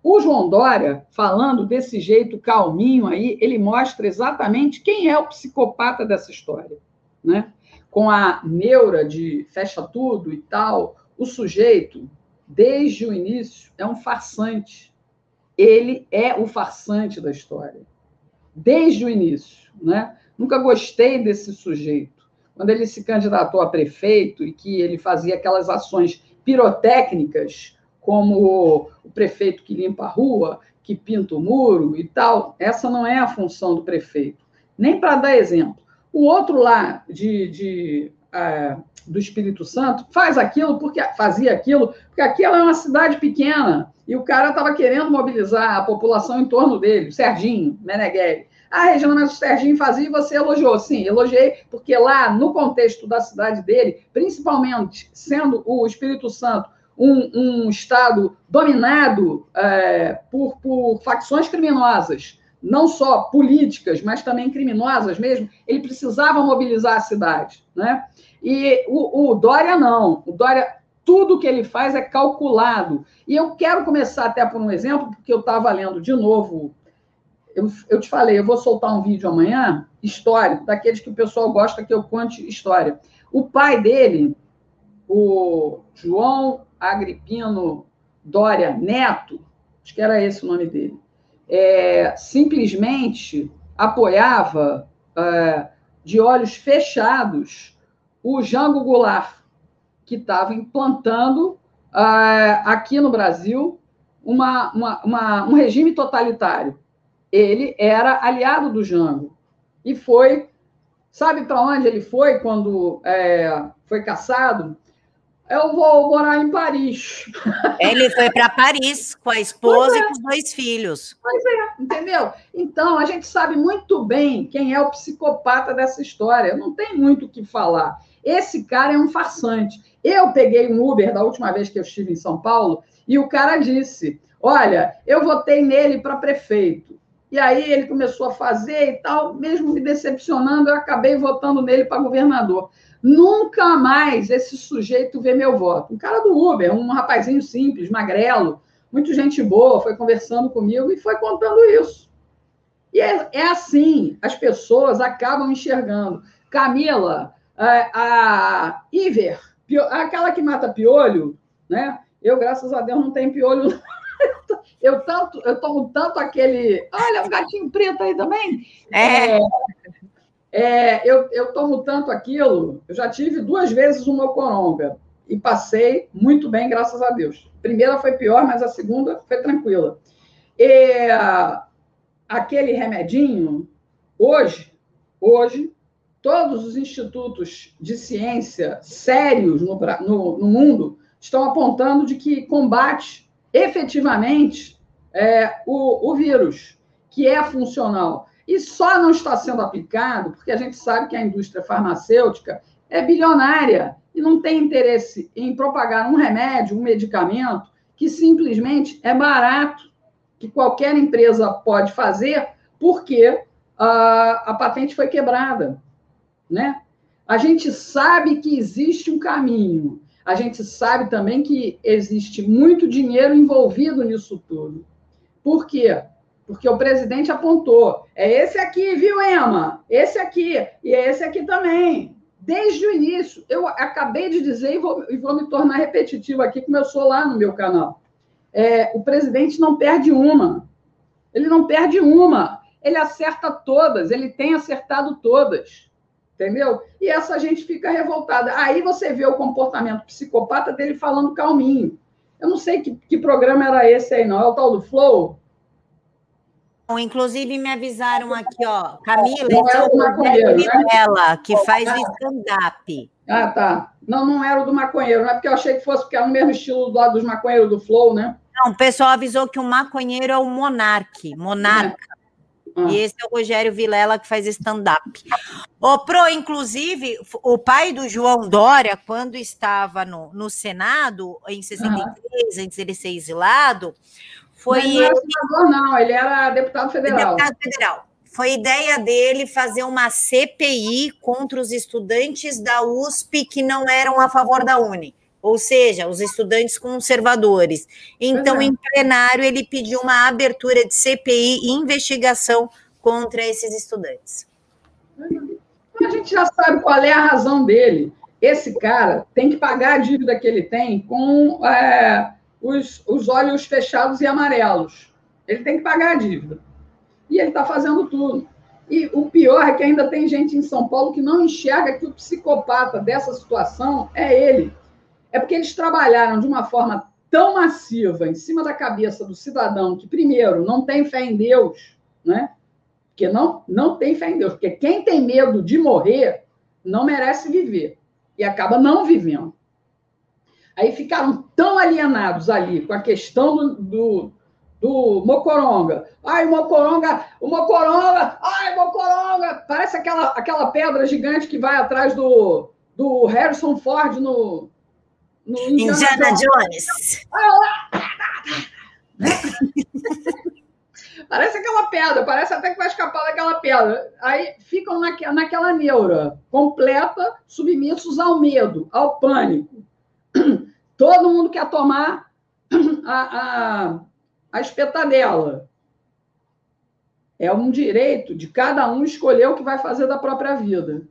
O João Dória, falando desse jeito calminho aí, ele mostra exatamente quem é o psicopata dessa história. Né? Com a neura de fecha tudo e tal, o sujeito, desde o início, é um farsante. Ele é o farsante da história. Desde o início. Né? Nunca gostei desse sujeito. Quando ele se candidatou a prefeito e que ele fazia aquelas ações pirotécnicas como o prefeito que limpa a rua, que pinta o muro e tal. Essa não é a função do prefeito. Nem para dar exemplo. O outro lá de, de é, do Espírito Santo faz aquilo porque fazia aquilo porque aquilo é uma cidade pequena e o cara estava querendo mobilizar a população em torno dele, Serginho Meneghelli. Ah, Regina, mas o Serginho fazia e você elogiou. Sim, elogiei, porque lá, no contexto da cidade dele, principalmente sendo o Espírito Santo um, um Estado dominado é, por, por facções criminosas, não só políticas, mas também criminosas mesmo, ele precisava mobilizar a cidade. Né? E o, o Dória não. O Dória, tudo que ele faz é calculado. E eu quero começar até por um exemplo, porque eu estava lendo de novo. Eu, eu te falei, eu vou soltar um vídeo amanhã, histórico, daqueles que o pessoal gosta que eu conte história. O pai dele, o João Agripino Dória Neto, acho que era esse o nome dele, é, simplesmente apoiava é, de olhos fechados o Jango Goulart, que estava implantando é, aqui no Brasil uma, uma, uma, um regime totalitário. Ele era aliado do Jango e foi. Sabe para onde ele foi quando é, foi caçado? eu vou morar em Paris. *laughs* Ele foi para Paris com a esposa é. e com os dois filhos. Pois é, entendeu? Então, a gente sabe muito bem quem é o psicopata dessa história. Não tem muito o que falar. Esse cara é um farsante. Eu peguei um Uber da última vez que eu estive em São Paulo e o cara disse: Olha, eu votei nele para prefeito. E aí ele começou a fazer e tal, mesmo me decepcionando, eu acabei votando nele para governador. Nunca mais esse sujeito vê meu voto. Um cara do Uber, um rapazinho simples, magrelo, muito gente boa, foi conversando comigo e foi contando isso. E é, é assim, as pessoas acabam enxergando. Camila, a, a Iver, aquela que mata piolho, né? Eu, graças a Deus, não tenho piolho. *laughs* Eu tanto, eu tomo tanto aquele. Olha, um gatinho preto aí também. É. é é, eu, eu tomo tanto aquilo, eu já tive duas vezes uma coronga e passei muito bem, graças a Deus. A primeira foi pior, mas a segunda foi tranquila. E, aquele remedinho, hoje, hoje, todos os institutos de ciência sérios no, no, no mundo estão apontando de que combate efetivamente é, o, o vírus, que é funcional. E só não está sendo aplicado porque a gente sabe que a indústria farmacêutica é bilionária e não tem interesse em propagar um remédio, um medicamento que simplesmente é barato, que qualquer empresa pode fazer, porque a, a patente foi quebrada, né? A gente sabe que existe um caminho, a gente sabe também que existe muito dinheiro envolvido nisso tudo. Por quê? Porque o presidente apontou: é esse aqui, viu, Ema? Esse aqui, e é esse aqui também. Desde o início, eu acabei de dizer e vou, e vou me tornar repetitivo aqui, como eu sou lá no meu canal. É, o presidente não perde uma. Ele não perde uma. Ele acerta todas, ele tem acertado todas entendeu? E essa gente fica revoltada. Aí você vê o comportamento psicopata dele falando calminho. Eu não sei que, que programa era esse aí, não. É o tal do Flow? Inclusive, me avisaram aqui, ó, Camila, não esse é o maconheiro, né? que faz ah, stand-up. Ah, tá. Não, não era o do maconheiro, não é porque eu achei que fosse porque é o mesmo estilo do lado dos maconheiros do Flow, né? Não, o pessoal avisou que o maconheiro é o monarque, monarca. Ah. E esse é o Rogério Vilela que faz stand-up. O Pro, inclusive, o pai do João Dória, quando estava no, no Senado, em 63, ah. antes dele ser exilado, foi. Mas não era senador, não, ele era deputado federal. Deputado federal. Foi ideia dele fazer uma CPI contra os estudantes da USP que não eram a favor da Uni ou seja, os estudantes conservadores. Então, uhum. em plenário, ele pediu uma abertura de CPI e investigação contra esses estudantes. A gente já sabe qual é a razão dele. Esse cara tem que pagar a dívida que ele tem com é, os, os olhos fechados e amarelos. Ele tem que pagar a dívida. E ele está fazendo tudo. E o pior é que ainda tem gente em São Paulo que não enxerga que o psicopata dessa situação é ele é porque eles trabalharam de uma forma tão massiva em cima da cabeça do cidadão que, primeiro, não tem fé em Deus, né? Porque não, não tem fé em Deus. Porque quem tem medo de morrer não merece viver e acaba não vivendo. Aí ficaram tão alienados ali com a questão do, do, do Mocoronga. Ai, Mocoronga, o Mocoronga, ai, Mocoronga. Parece aquela, aquela pedra gigante que vai atrás do, do Harrison Ford no, no Indiana, Indiana Jones. *laughs* parece aquela pedra, parece até que vai escapar daquela pedra. Aí ficam naque, naquela neura completa, submissos ao medo, ao pânico. *clears throat* Todo mundo quer tomar *clears throat* a, a, a espetadela. É um direito de cada um escolher o que vai fazer da própria vida.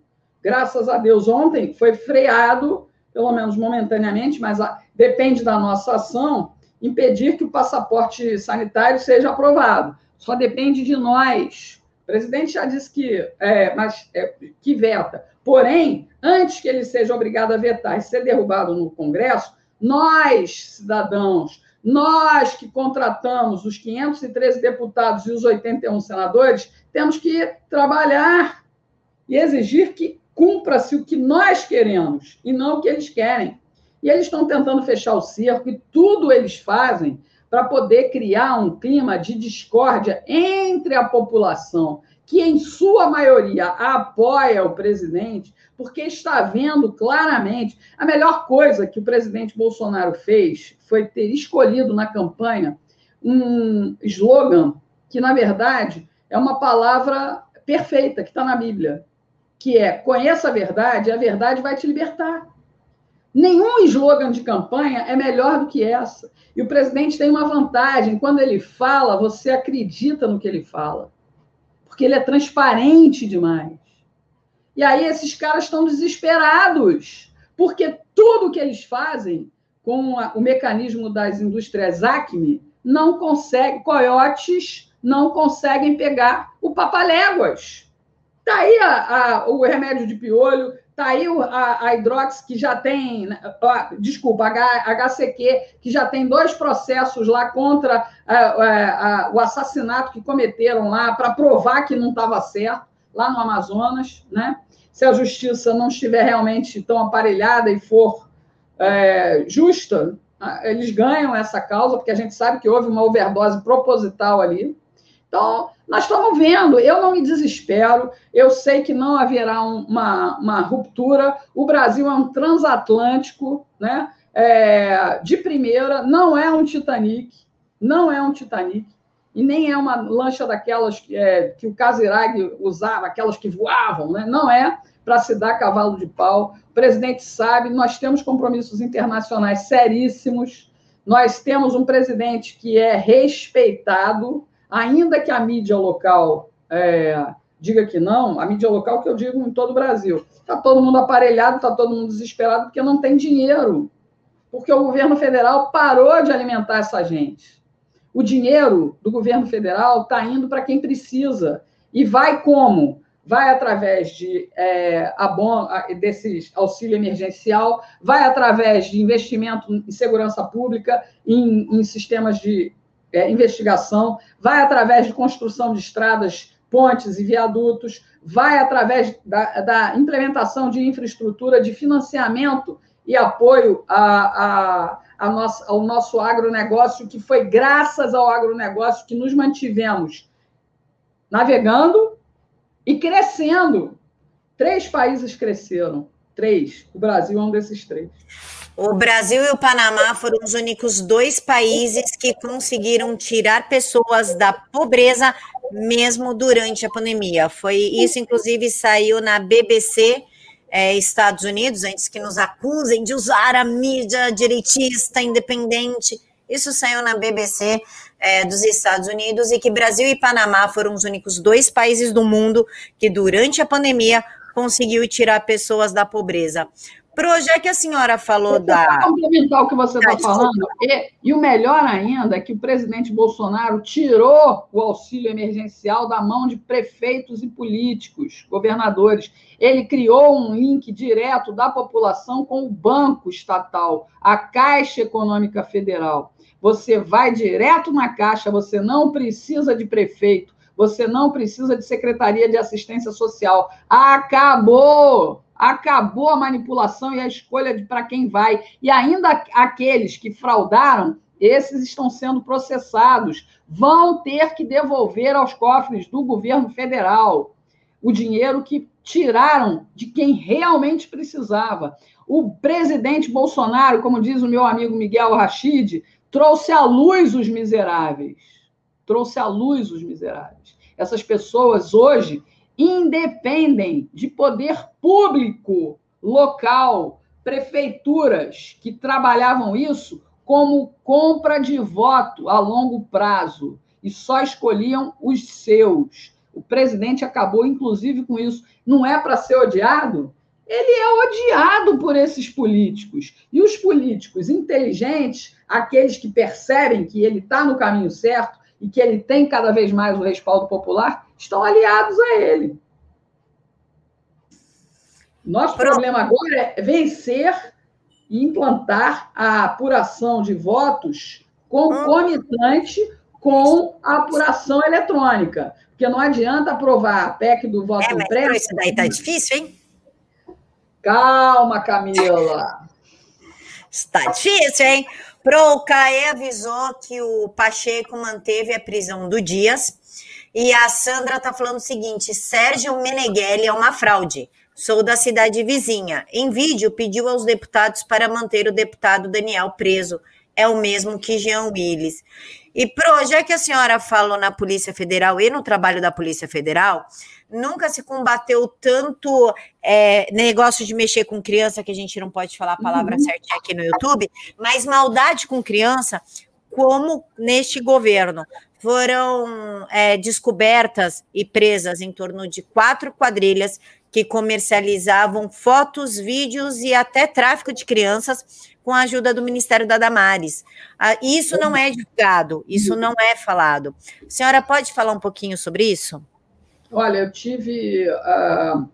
Graças a Deus, ontem foi freado pelo menos momentaneamente, mas depende da nossa ação, impedir que o passaporte sanitário seja aprovado. Só depende de nós. O presidente já disse que, é, mas, é, que veta. Porém, antes que ele seja obrigado a vetar e ser derrubado no Congresso, nós, cidadãos, nós que contratamos os 513 deputados e os 81 senadores, temos que trabalhar e exigir que cumpra-se o que nós queremos e não o que eles querem. E eles estão tentando fechar o cerco e tudo eles fazem para poder criar um clima de discórdia entre a população, que em sua maioria apoia o presidente, porque está vendo claramente a melhor coisa que o presidente Bolsonaro fez foi ter escolhido na campanha um slogan que, na verdade, é uma palavra perfeita que está na Bíblia, que é conheça a verdade, a verdade vai te libertar. Nenhum slogan de campanha é melhor do que essa. E o presidente tem uma vantagem: quando ele fala, você acredita no que ele fala, porque ele é transparente demais. E aí esses caras estão desesperados, porque tudo que eles fazem com o mecanismo das indústrias Acme não consegue, coiotes não conseguem pegar o papaléguas. Está aí a, a, o remédio de piolho, está aí a, a Hidrox, que já tem, desculpa, H, HCQ, que já tem dois processos lá contra o assassinato que cometeram lá, para provar que não estava certo, lá no Amazonas, né? Se a justiça não estiver realmente tão aparelhada e for é, justa, eles ganham essa causa, porque a gente sabe que houve uma overdose proposital ali. Então, nós estamos vendo, eu não me desespero, eu sei que não haverá uma, uma ruptura. O Brasil é um transatlântico, né? É, de primeira, não é um Titanic, não é um Titanic, e nem é uma lancha daquelas que, é, que o Casirag usava, aquelas que voavam, né? não é para se dar cavalo de pau. O presidente sabe, nós temos compromissos internacionais seríssimos, nós temos um presidente que é respeitado, ainda que a mídia local é, diga que não, a mídia local que eu digo em todo o Brasil. Está todo mundo aparelhado, está todo mundo desesperado porque não tem dinheiro. Porque o governo federal parou de alimentar essa gente. O dinheiro do governo federal está indo para quem precisa. E vai como? Vai através de é, abon, desses auxílio emergencial, vai através de investimento em segurança pública, em, em sistemas de é, investigação, vai através de construção de estradas, pontes e viadutos, vai através da, da implementação de infraestrutura, de financiamento e apoio a, a, a nossa, ao nosso agronegócio, que foi graças ao agronegócio que nos mantivemos navegando e crescendo. Três países cresceram. Três. O Brasil é um desses três. O Brasil e o Panamá foram os únicos dois países que conseguiram tirar pessoas da pobreza mesmo durante a pandemia. Foi isso, inclusive, saiu na BBC é, Estados Unidos, antes que nos acusem de usar a mídia direitista independente. Isso saiu na BBC é, dos Estados Unidos e que Brasil e Panamá foram os únicos dois países do mundo que, durante a pandemia, conseguiu tirar pessoas da pobreza. Pro, já que a senhora falou da. complementar o que você está ah, falando, e, e, o melhor ainda é que o presidente Bolsonaro tirou o auxílio emergencial da mão de prefeitos e políticos, governadores. Ele criou um link direto da população com o banco estatal, a Caixa Econômica Federal. Você vai direto na Caixa, você não precisa de prefeito, você não precisa de Secretaria de Assistência Social. Acabou! Acabou a manipulação e a escolha de para quem vai. E ainda aqueles que fraudaram, esses estão sendo processados, vão ter que devolver aos cofres do governo federal o dinheiro que tiraram de quem realmente precisava. O presidente Bolsonaro, como diz o meu amigo Miguel Rachid, trouxe à luz os miseráveis. Trouxe à luz os miseráveis. Essas pessoas hoje independem de poder público local, prefeituras que trabalhavam isso como compra de voto a longo prazo e só escolhiam os seus. O presidente acabou, inclusive, com isso. Não é para ser odiado? Ele é odiado por esses políticos. E os políticos inteligentes, aqueles que percebem que ele está no caminho certo e que ele tem cada vez mais o respaldo popular, estão aliados a ele. Nosso Pronto. problema agora é vencer e implantar a apuração de votos concomitante com a apuração eletrônica. Porque não adianta aprovar a PEC do voto é, impresso. Isso daí tá difícil, hein? Calma, Camila. Está difícil, hein? Pro, o CAE avisou que o Pacheco manteve a prisão do Dias e a Sandra está falando o seguinte: Sérgio Meneghelli é uma fraude. Sou da cidade vizinha. Em vídeo, pediu aos deputados para manter o deputado Daniel preso. É o mesmo que Jean Willis. E, Pro, já que a senhora falou na Polícia Federal e no trabalho da Polícia Federal, nunca se combateu tanto é, negócio de mexer com criança, que a gente não pode falar a palavra uhum. certa aqui no YouTube, mas maldade com criança, como neste governo foram é, descobertas e presas em torno de quatro quadrilhas que comercializavam fotos, vídeos e até tráfico de crianças com a ajuda do Ministério da Damares. Ah, isso não é divulgado, isso não é falado. A senhora pode falar um pouquinho sobre isso? Olha, eu tive. Uh,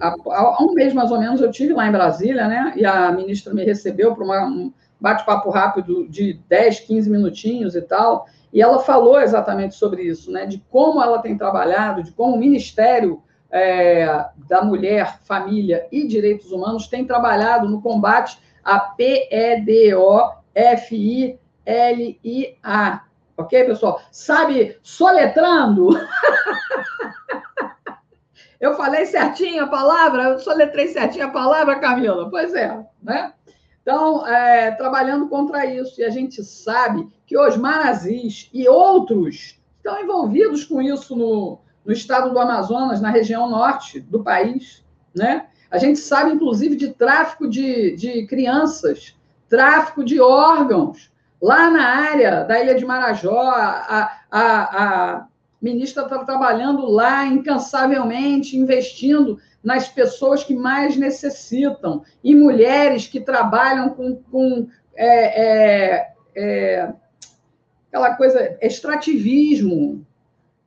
há um mês mais ou menos, eu tive lá em Brasília, né? E a ministra me recebeu para um bate-papo rápido de 10, 15 minutinhos e tal. E ela falou exatamente sobre isso, né? De como ela tem trabalhado, de como o Ministério é, da Mulher, Família e Direitos Humanos tem trabalhado no combate à PEDO-FILIA, Ok, pessoal? Sabe, soletrando. *laughs* eu falei certinho a palavra, eu soletrei certinho a palavra, Camila. Pois é, né? Então, é, trabalhando contra isso. E a gente sabe que Osmar Aziz e outros estão envolvidos com isso no, no estado do Amazonas, na região norte do país. Né? A gente sabe, inclusive, de tráfico de, de crianças, tráfico de órgãos. Lá na área da Ilha de Marajó, a, a, a ministra está trabalhando lá incansavelmente, investindo nas pessoas que mais necessitam, e mulheres que trabalham com, com é, é, é, aquela coisa, extrativismo,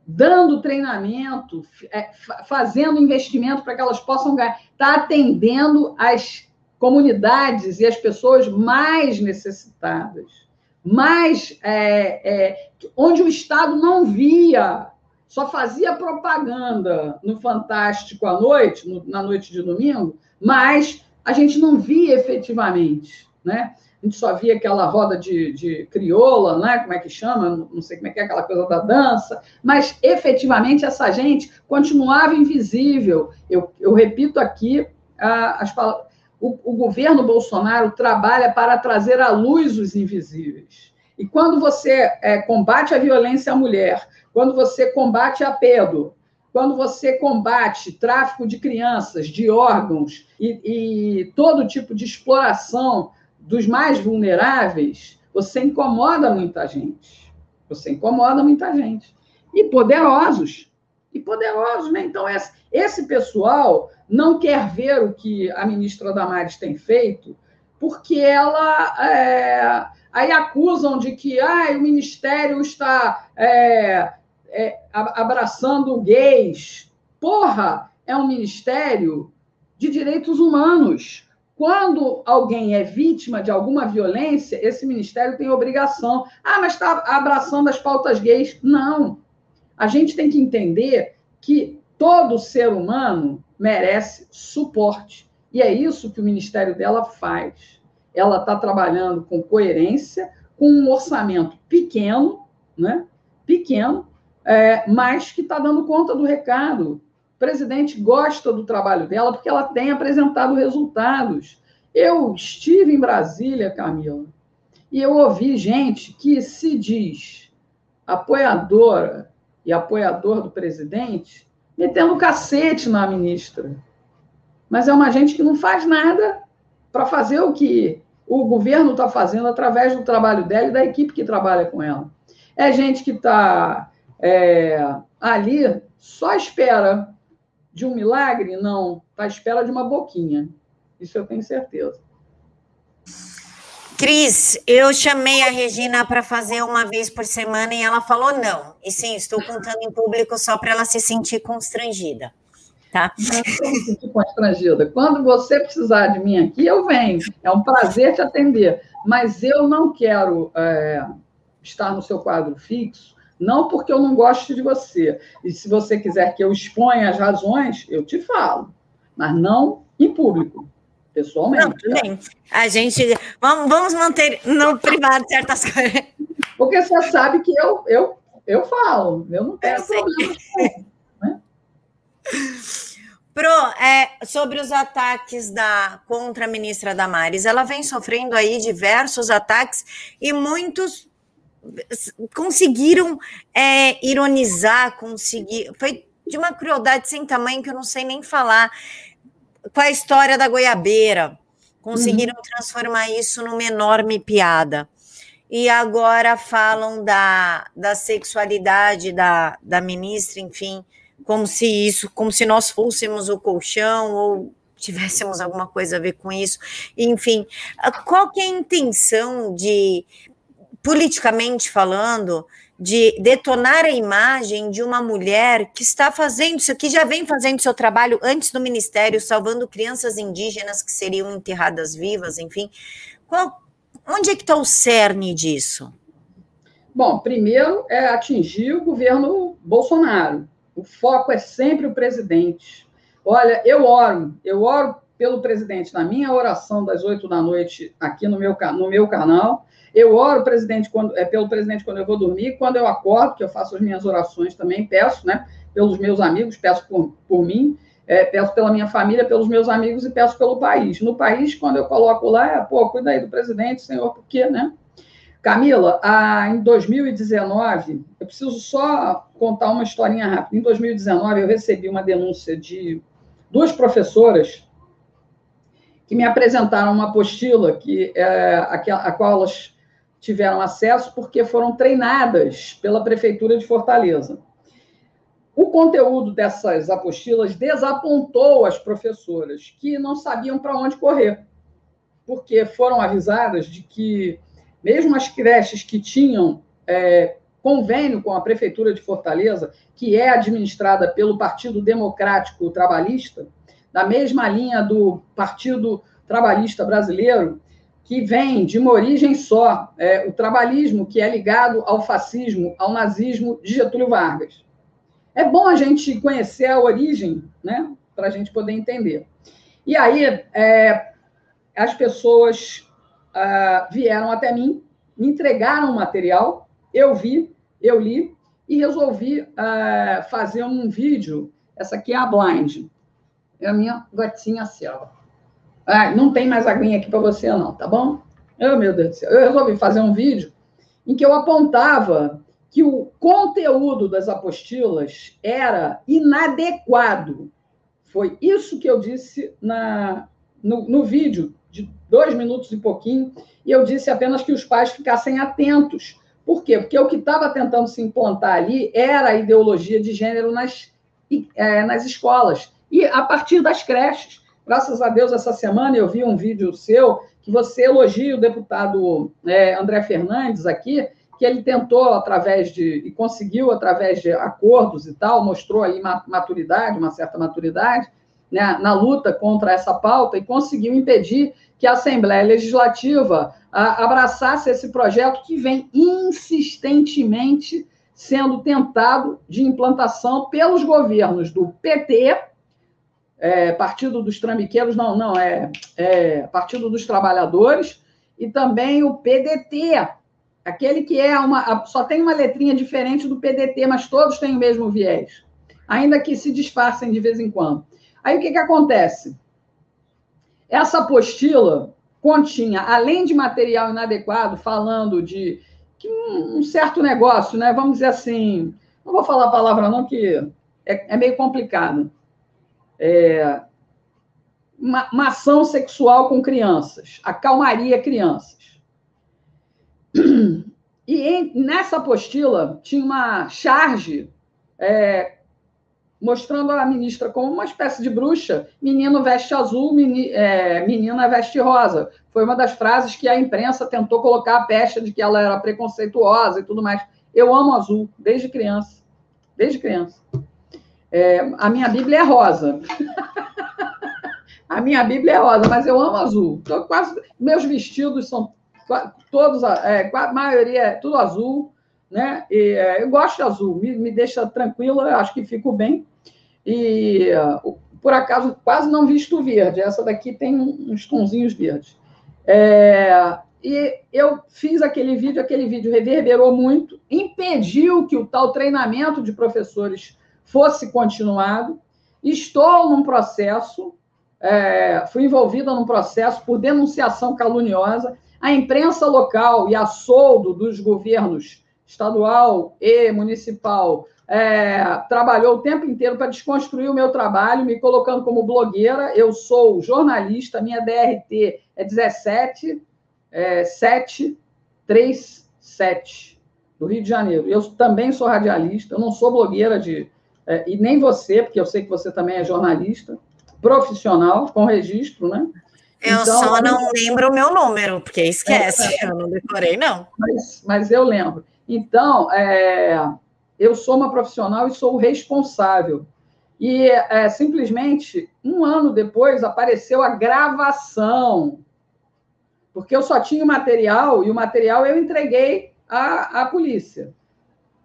dando treinamento, é, fazendo investimento para que elas possam ganhar, está atendendo as comunidades e as pessoas mais necessitadas, mais é, é, onde o Estado não via só fazia propaganda no Fantástico à noite, no, na noite de domingo, mas a gente não via efetivamente, né? A gente só via aquela roda de, de crioula, né? Como é que chama? Não sei como é que é aquela coisa da dança, mas efetivamente essa gente continuava invisível. Eu, eu repito aqui as palavras. O, o governo Bolsonaro trabalha para trazer à luz os invisíveis. E quando você é, combate a violência à mulher, quando você combate a pedo, quando você combate tráfico de crianças, de órgãos e, e todo tipo de exploração dos mais vulneráveis, você incomoda muita gente. Você incomoda muita gente. E poderosos. E poderosos, né? Então, esse, esse pessoal não quer ver o que a ministra Damares tem feito, porque ela. É, aí acusam de que ah, o ministério está é, é, abraçando gays. Porra, é um ministério de direitos humanos. Quando alguém é vítima de alguma violência, esse ministério tem obrigação. Ah, mas está abraçando as pautas gays. Não. A gente tem que entender que todo ser humano merece suporte. E é isso que o ministério dela faz. Ela está trabalhando com coerência, com um orçamento pequeno, né? pequeno, é, mas que está dando conta do recado. O presidente gosta do trabalho dela porque ela tem apresentado resultados. Eu estive em Brasília, Camila, e eu ouvi gente que se diz apoiadora e apoiador do presidente metendo cacete na ministra. Mas é uma gente que não faz nada para fazer o que o governo está fazendo através do trabalho dela e da equipe que trabalha com ela. É gente que está é, ali só à espera de um milagre? Não, está à espera de uma boquinha. Isso eu tenho certeza. Cris, eu chamei a Regina para fazer uma vez por semana e ela falou não. E sim, estou contando em público só para ela se sentir constrangida. Tá? Não me sentir constrangida. Quando você precisar de mim aqui, eu venho. É um prazer te atender. Mas eu não quero é, estar no seu quadro fixo não porque eu não gosto de você. E se você quiser que eu exponha as razões, eu te falo. Mas não em público, pessoalmente. Não, tudo tá? bem. A gente. Vamos, vamos manter no privado certas coisas. Porque você sabe que eu, eu, eu falo, eu não tenho eu problema. Né? Pro, é, sobre os ataques da contra a ministra Damares, ela vem sofrendo aí diversos ataques e muitos conseguiram é, ironizar, conseguir. Foi de uma crueldade sem tamanho que eu não sei nem falar. Com a história da goiabeira, conseguiram uhum. transformar isso numa enorme piada. E agora falam da, da sexualidade da, da ministra, enfim, como se isso, como se nós fôssemos o colchão ou tivéssemos alguma coisa a ver com isso. Enfim, qual que é a intenção de politicamente falando, de detonar a imagem de uma mulher que está fazendo isso, que já vem fazendo seu trabalho antes do ministério, salvando crianças indígenas que seriam enterradas vivas, enfim. Qual, onde é que está o cerne disso? Bom, primeiro é atingir o governo Bolsonaro. O foco é sempre o presidente. Olha, eu oro, eu oro pelo presidente na minha oração das oito da noite aqui no meu, no meu canal Eu oro presidente quando, é, pelo presidente quando eu vou dormir, quando eu acordo, que eu faço as minhas orações também, peço, né? Pelos meus amigos, peço por, por mim, é, peço pela minha família, pelos meus amigos e peço pelo país. No país, quando eu coloco lá, é, pô, cuida aí do presidente, senhor, porque, né? Camila, a, em 2019, eu preciso só contar uma historinha rápida. Em 2019, eu recebi uma denúncia de duas professoras que me apresentaram uma apostila que, é, a, a qual elas tiveram acesso porque foram treinadas pela Prefeitura de Fortaleza. O conteúdo dessas apostilas desapontou as professoras, que não sabiam para onde correr, porque foram avisadas de que, mesmo as creches que tinham é, convênio com a Prefeitura de Fortaleza, que é administrada pelo Partido Democrático Trabalhista, da mesma linha do Partido Trabalhista Brasileiro, que vem de uma origem só, é, o trabalhismo, que é ligado ao fascismo, ao nazismo de Getúlio Vargas. É bom a gente conhecer a origem, né, para a gente poder entender. E aí, é, as pessoas ah, vieram até mim, me entregaram o material, eu vi, eu li, e resolvi ah, fazer um vídeo. Essa aqui é a Blind, é a minha gatinha Selva. Ah, não tem mais aguinha aqui para você, não, tá bom? Oh, meu Deus do céu. Eu resolvi fazer um vídeo em que eu apontava que o conteúdo das apostilas era inadequado. Foi isso que eu disse na, no, no vídeo, de dois minutos e pouquinho, e eu disse apenas que os pais ficassem atentos. Por quê? Porque o que estava tentando se implantar ali era a ideologia de gênero nas, é, nas escolas, e a partir das creches. Graças a Deus, essa semana eu vi um vídeo seu que você elogia o deputado é, André Fernandes aqui, que ele tentou através de, e conseguiu através de acordos e tal, mostrou aí maturidade, uma certa maturidade, né, na luta contra essa pauta e conseguiu impedir que a Assembleia Legislativa a, abraçasse esse projeto que vem insistentemente sendo tentado de implantação pelos governos do PT, é, Partido dos Trambiqueiros, não, não, é, é Partido dos Trabalhadores, e também o PDT, aquele que é uma. só tem uma letrinha diferente do PDT, mas todos têm o mesmo viés, ainda que se disfarcem de vez em quando. Aí o que, que acontece? Essa apostila continha, além de material inadequado, falando de que um, um certo negócio, né? Vamos dizer assim, não vou falar a palavra não, que é, é meio complicado é, uma, uma, ação sexual com crianças, acalmaria crianças. E em, nessa apostila tinha uma charge é, mostrando a ministra como uma espécie de bruxa, menino veste azul, meni, é, menina veste rosa. Foi uma das frases que a imprensa tentou colocar a pecha de que ela era preconceituosa e tudo mais. Eu amo azul, desde criança. Desde criança. É, a minha Bíblia é rosa. *laughs* a minha Bíblia é rosa, mas eu amo azul. Então, quase, meus vestidos são todos, é, a maioria é tudo azul, né? E, é, eu gosto de azul, me, me deixa tranquila, acho que fico bem. E por acaso quase não visto verde. Essa daqui tem uns tonzinhos verdes. É, e eu fiz aquele vídeo, aquele vídeo reverberou muito, impediu que o tal treinamento de professores fosse continuado. Estou num processo, é, fui envolvida num processo por denunciação caluniosa. A imprensa local e a soldo dos governos estadual e municipal é, trabalhou o tempo inteiro para desconstruir o meu trabalho, me colocando como blogueira. Eu sou jornalista, minha DRT é 17 é, 737, do Rio de Janeiro. Eu também sou radialista, eu não sou blogueira de é, e nem você, porque eu sei que você também é jornalista, profissional, com registro, né? Eu então, só não lembro o meu número, porque esquece, é, é, eu não decorei, não. Mas, mas eu lembro. Então, é, eu sou uma profissional e sou responsável. E é, simplesmente, um ano depois, apareceu a gravação, porque eu só tinha o material, e o material eu entreguei à, à polícia.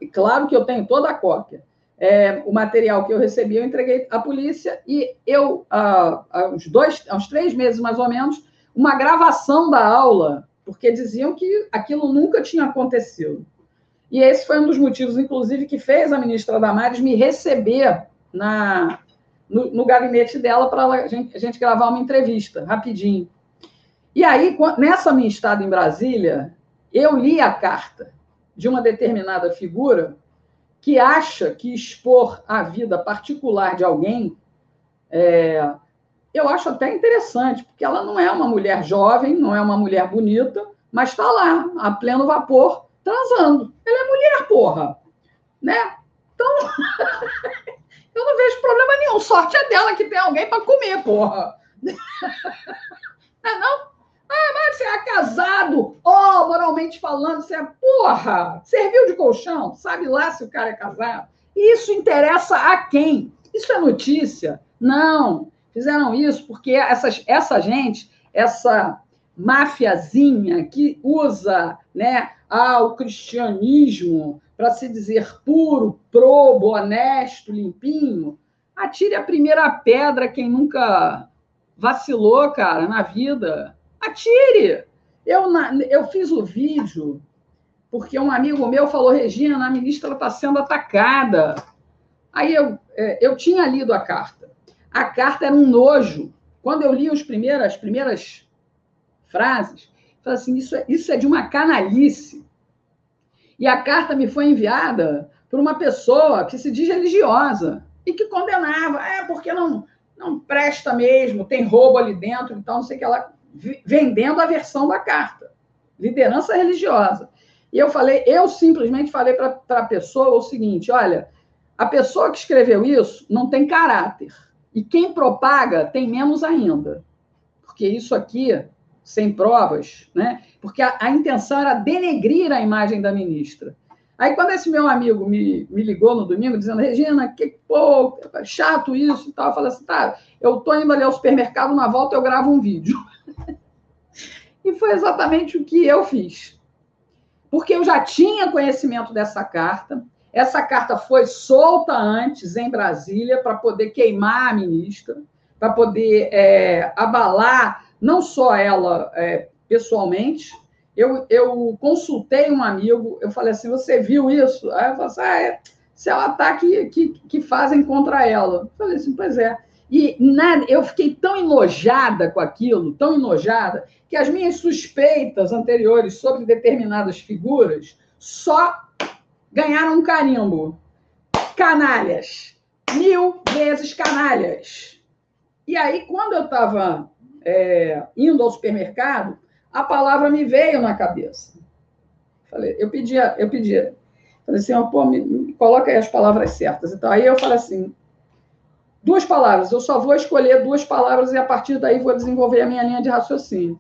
E claro que eu tenho toda a cópia é, o material que eu recebi, eu entreguei à polícia e eu, há, uns dois, há uns três meses mais ou menos, uma gravação da aula porque diziam que aquilo nunca tinha acontecido. E esse foi um dos motivos, inclusive, que fez a ministra Damares me receber na, no, no gabinete dela para a gente, a gente gravar uma entrevista, rapidinho. E aí, nessa minha estada em Brasília, eu li a carta de uma determinada figura que acha que expor a vida particular de alguém é, eu acho até interessante, porque ela não é uma mulher jovem, não é uma mulher bonita, mas está lá, a pleno vapor, transando. Ela é mulher, porra. Né? Então, *laughs* eu não vejo problema nenhum. Sorte é dela que tem alguém para comer, porra. *laughs* Não é não? Ah, mas você é casado. Oh, moralmente falando, você é porra. Serviu de colchão? Sabe lá se o cara é casado? Isso interessa a quem? Isso é notícia? Não. Fizeram isso porque essas, essa gente, essa mafiazinha que usa né, ah, o cristianismo para se dizer puro, probo, honesto, limpinho, atire a primeira pedra quem nunca vacilou, cara, na vida. Atire! Eu, eu fiz o vídeo porque um amigo meu falou, Regina, a ministra está sendo atacada. Aí eu, é, eu tinha lido a carta. A carta era um nojo. Quando eu li os primeiros, as primeiras frases, falei assim, isso é, isso é de uma canalice. E a carta me foi enviada por uma pessoa que se diz religiosa e que condenava, é porque não, não presta mesmo, tem roubo ali dentro, então não sei o que ela vendendo a versão da carta. Liderança religiosa. E eu falei, eu simplesmente falei para a pessoa o seguinte: olha, a pessoa que escreveu isso não tem caráter. E quem propaga tem menos ainda. Porque isso aqui, sem provas, né? Porque a, a intenção era denegrir a imagem da ministra. Aí, quando esse meu amigo me, me ligou no domingo, dizendo, Regina, que pô, chato isso e tal, eu falei assim, tá, eu tô indo ali ao supermercado, na volta eu gravo um vídeo. E foi exatamente o que eu fiz. Porque eu já tinha conhecimento dessa carta, essa carta foi solta antes em Brasília para poder queimar a ministra, para poder é, abalar não só ela é, pessoalmente. Eu, eu consultei um amigo, eu falei assim: você viu isso? Aí eu falei assim: ah, é, isso é o ataque que, que fazem contra ela. Eu falei assim: pois é. E nada, eu fiquei tão enojada com aquilo, tão enojada, que as minhas suspeitas anteriores sobre determinadas figuras só ganharam um carimbo. Canalhas. Mil vezes canalhas. E aí, quando eu estava é, indo ao supermercado, a palavra me veio na cabeça. Falei, eu pedia, eu pedia. Falei assim, pô, me, me coloca aí as palavras certas. Então, aí eu falei assim, duas palavras, eu só vou escolher duas palavras e a partir daí vou desenvolver a minha linha de raciocínio.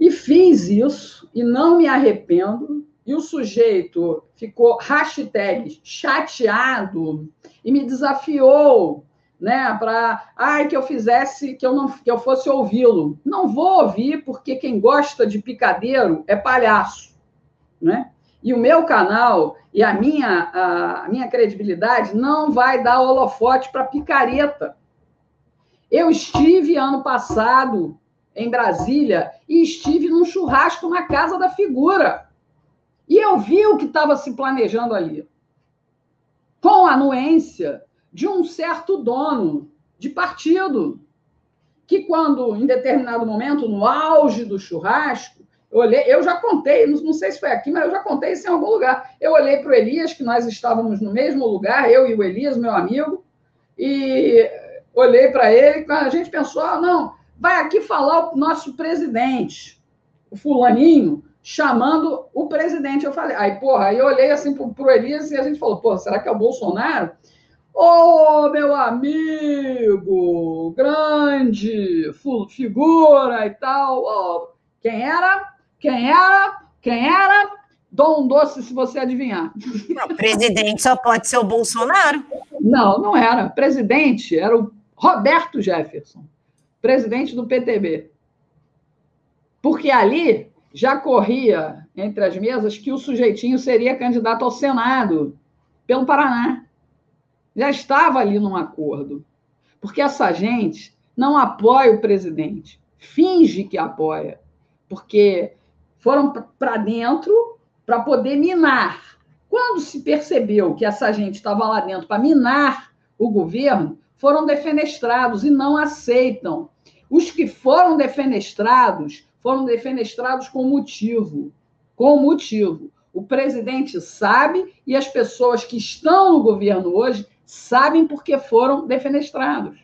E fiz isso, e não me arrependo, e o sujeito ficou hashtag chateado e me desafiou né, para ai que eu fizesse que eu não que eu fosse ouvi-lo. Não vou ouvir porque quem gosta de picadeiro é palhaço, né? E o meu canal e a minha a, minha credibilidade não vai dar holofote para picareta. Eu estive ano passado em Brasília e estive num churrasco na casa da figura. E eu vi o que estava se planejando ali. Com a anuência de um certo dono de partido, que quando, em determinado momento, no auge do churrasco, eu, olhei, eu já contei, não sei se foi aqui, mas eu já contei isso em algum lugar. Eu olhei para o Elias, que nós estávamos no mesmo lugar, eu e o Elias, meu amigo, e olhei para ele, a gente pensou, ah, não, vai aqui falar o nosso presidente, o fulaninho, chamando o presidente. Eu falei, aí, porra, aí eu olhei assim pro, pro Elias e a gente falou, pô, será que é o Bolsonaro? Ô, oh, meu amigo, grande figura e tal. Oh, quem era? Quem era? Quem era? Dou um doce se você adivinhar. O presidente só pode ser o Bolsonaro. Não, não era. Presidente era o Roberto Jefferson, presidente do PTB. Porque ali já corria entre as mesas que o sujeitinho seria candidato ao Senado pelo Paraná. Já estava ali num acordo. Porque essa gente não apoia o presidente, finge que apoia, porque foram para dentro para poder minar. Quando se percebeu que essa gente estava lá dentro para minar o governo, foram defenestrados e não aceitam. Os que foram defenestrados foram defenestrados com motivo. Com motivo. O presidente sabe e as pessoas que estão no governo hoje sabem porque foram defenestrados.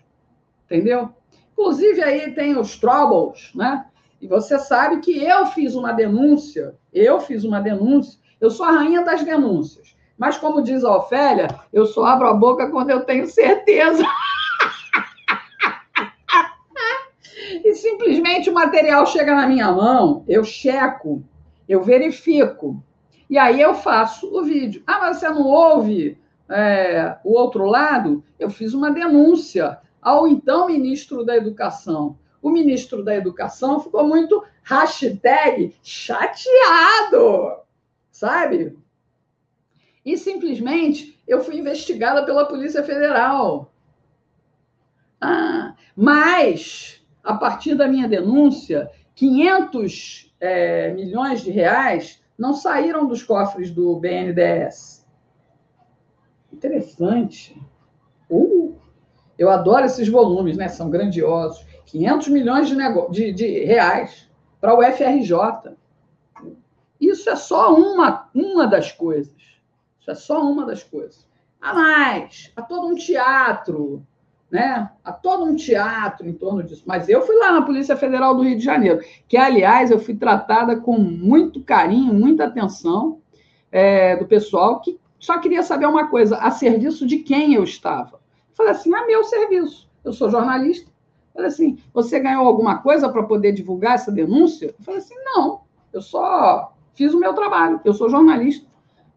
Entendeu? Inclusive, aí tem os troubles, né? E você sabe que eu fiz uma denúncia, eu fiz uma denúncia, eu sou a rainha das denúncias. Mas, como diz a Ofélia, eu só abro a boca quando eu tenho certeza. *laughs* e simplesmente o material chega na minha mão, eu checo, eu verifico. E aí eu faço o vídeo. Ah, mas você não ouve é, o outro lado? Eu fiz uma denúncia ao então ministro da Educação o ministro da Educação ficou muito hashtag chateado, sabe? E simplesmente eu fui investigada pela Polícia Federal. Ah, mas, a partir da minha denúncia, 500 é, milhões de reais não saíram dos cofres do BNDES. Interessante. Uh, eu adoro esses volumes, né? São grandiosos. 500 milhões de, de, de reais para o FRJ. Isso é só uma, uma das coisas. Isso é só uma das coisas. Há mais, há todo um teatro, né? Há todo um teatro em torno disso. Mas eu fui lá na Polícia Federal do Rio de Janeiro, que, aliás, eu fui tratada com muito carinho, muita atenção é, do pessoal, que só queria saber uma coisa: a serviço de quem eu estava. Eu falei assim: a meu serviço. Eu sou jornalista, Falei assim, você ganhou alguma coisa para poder divulgar essa denúncia? Eu falei assim, não, eu só fiz o meu trabalho, eu sou jornalista.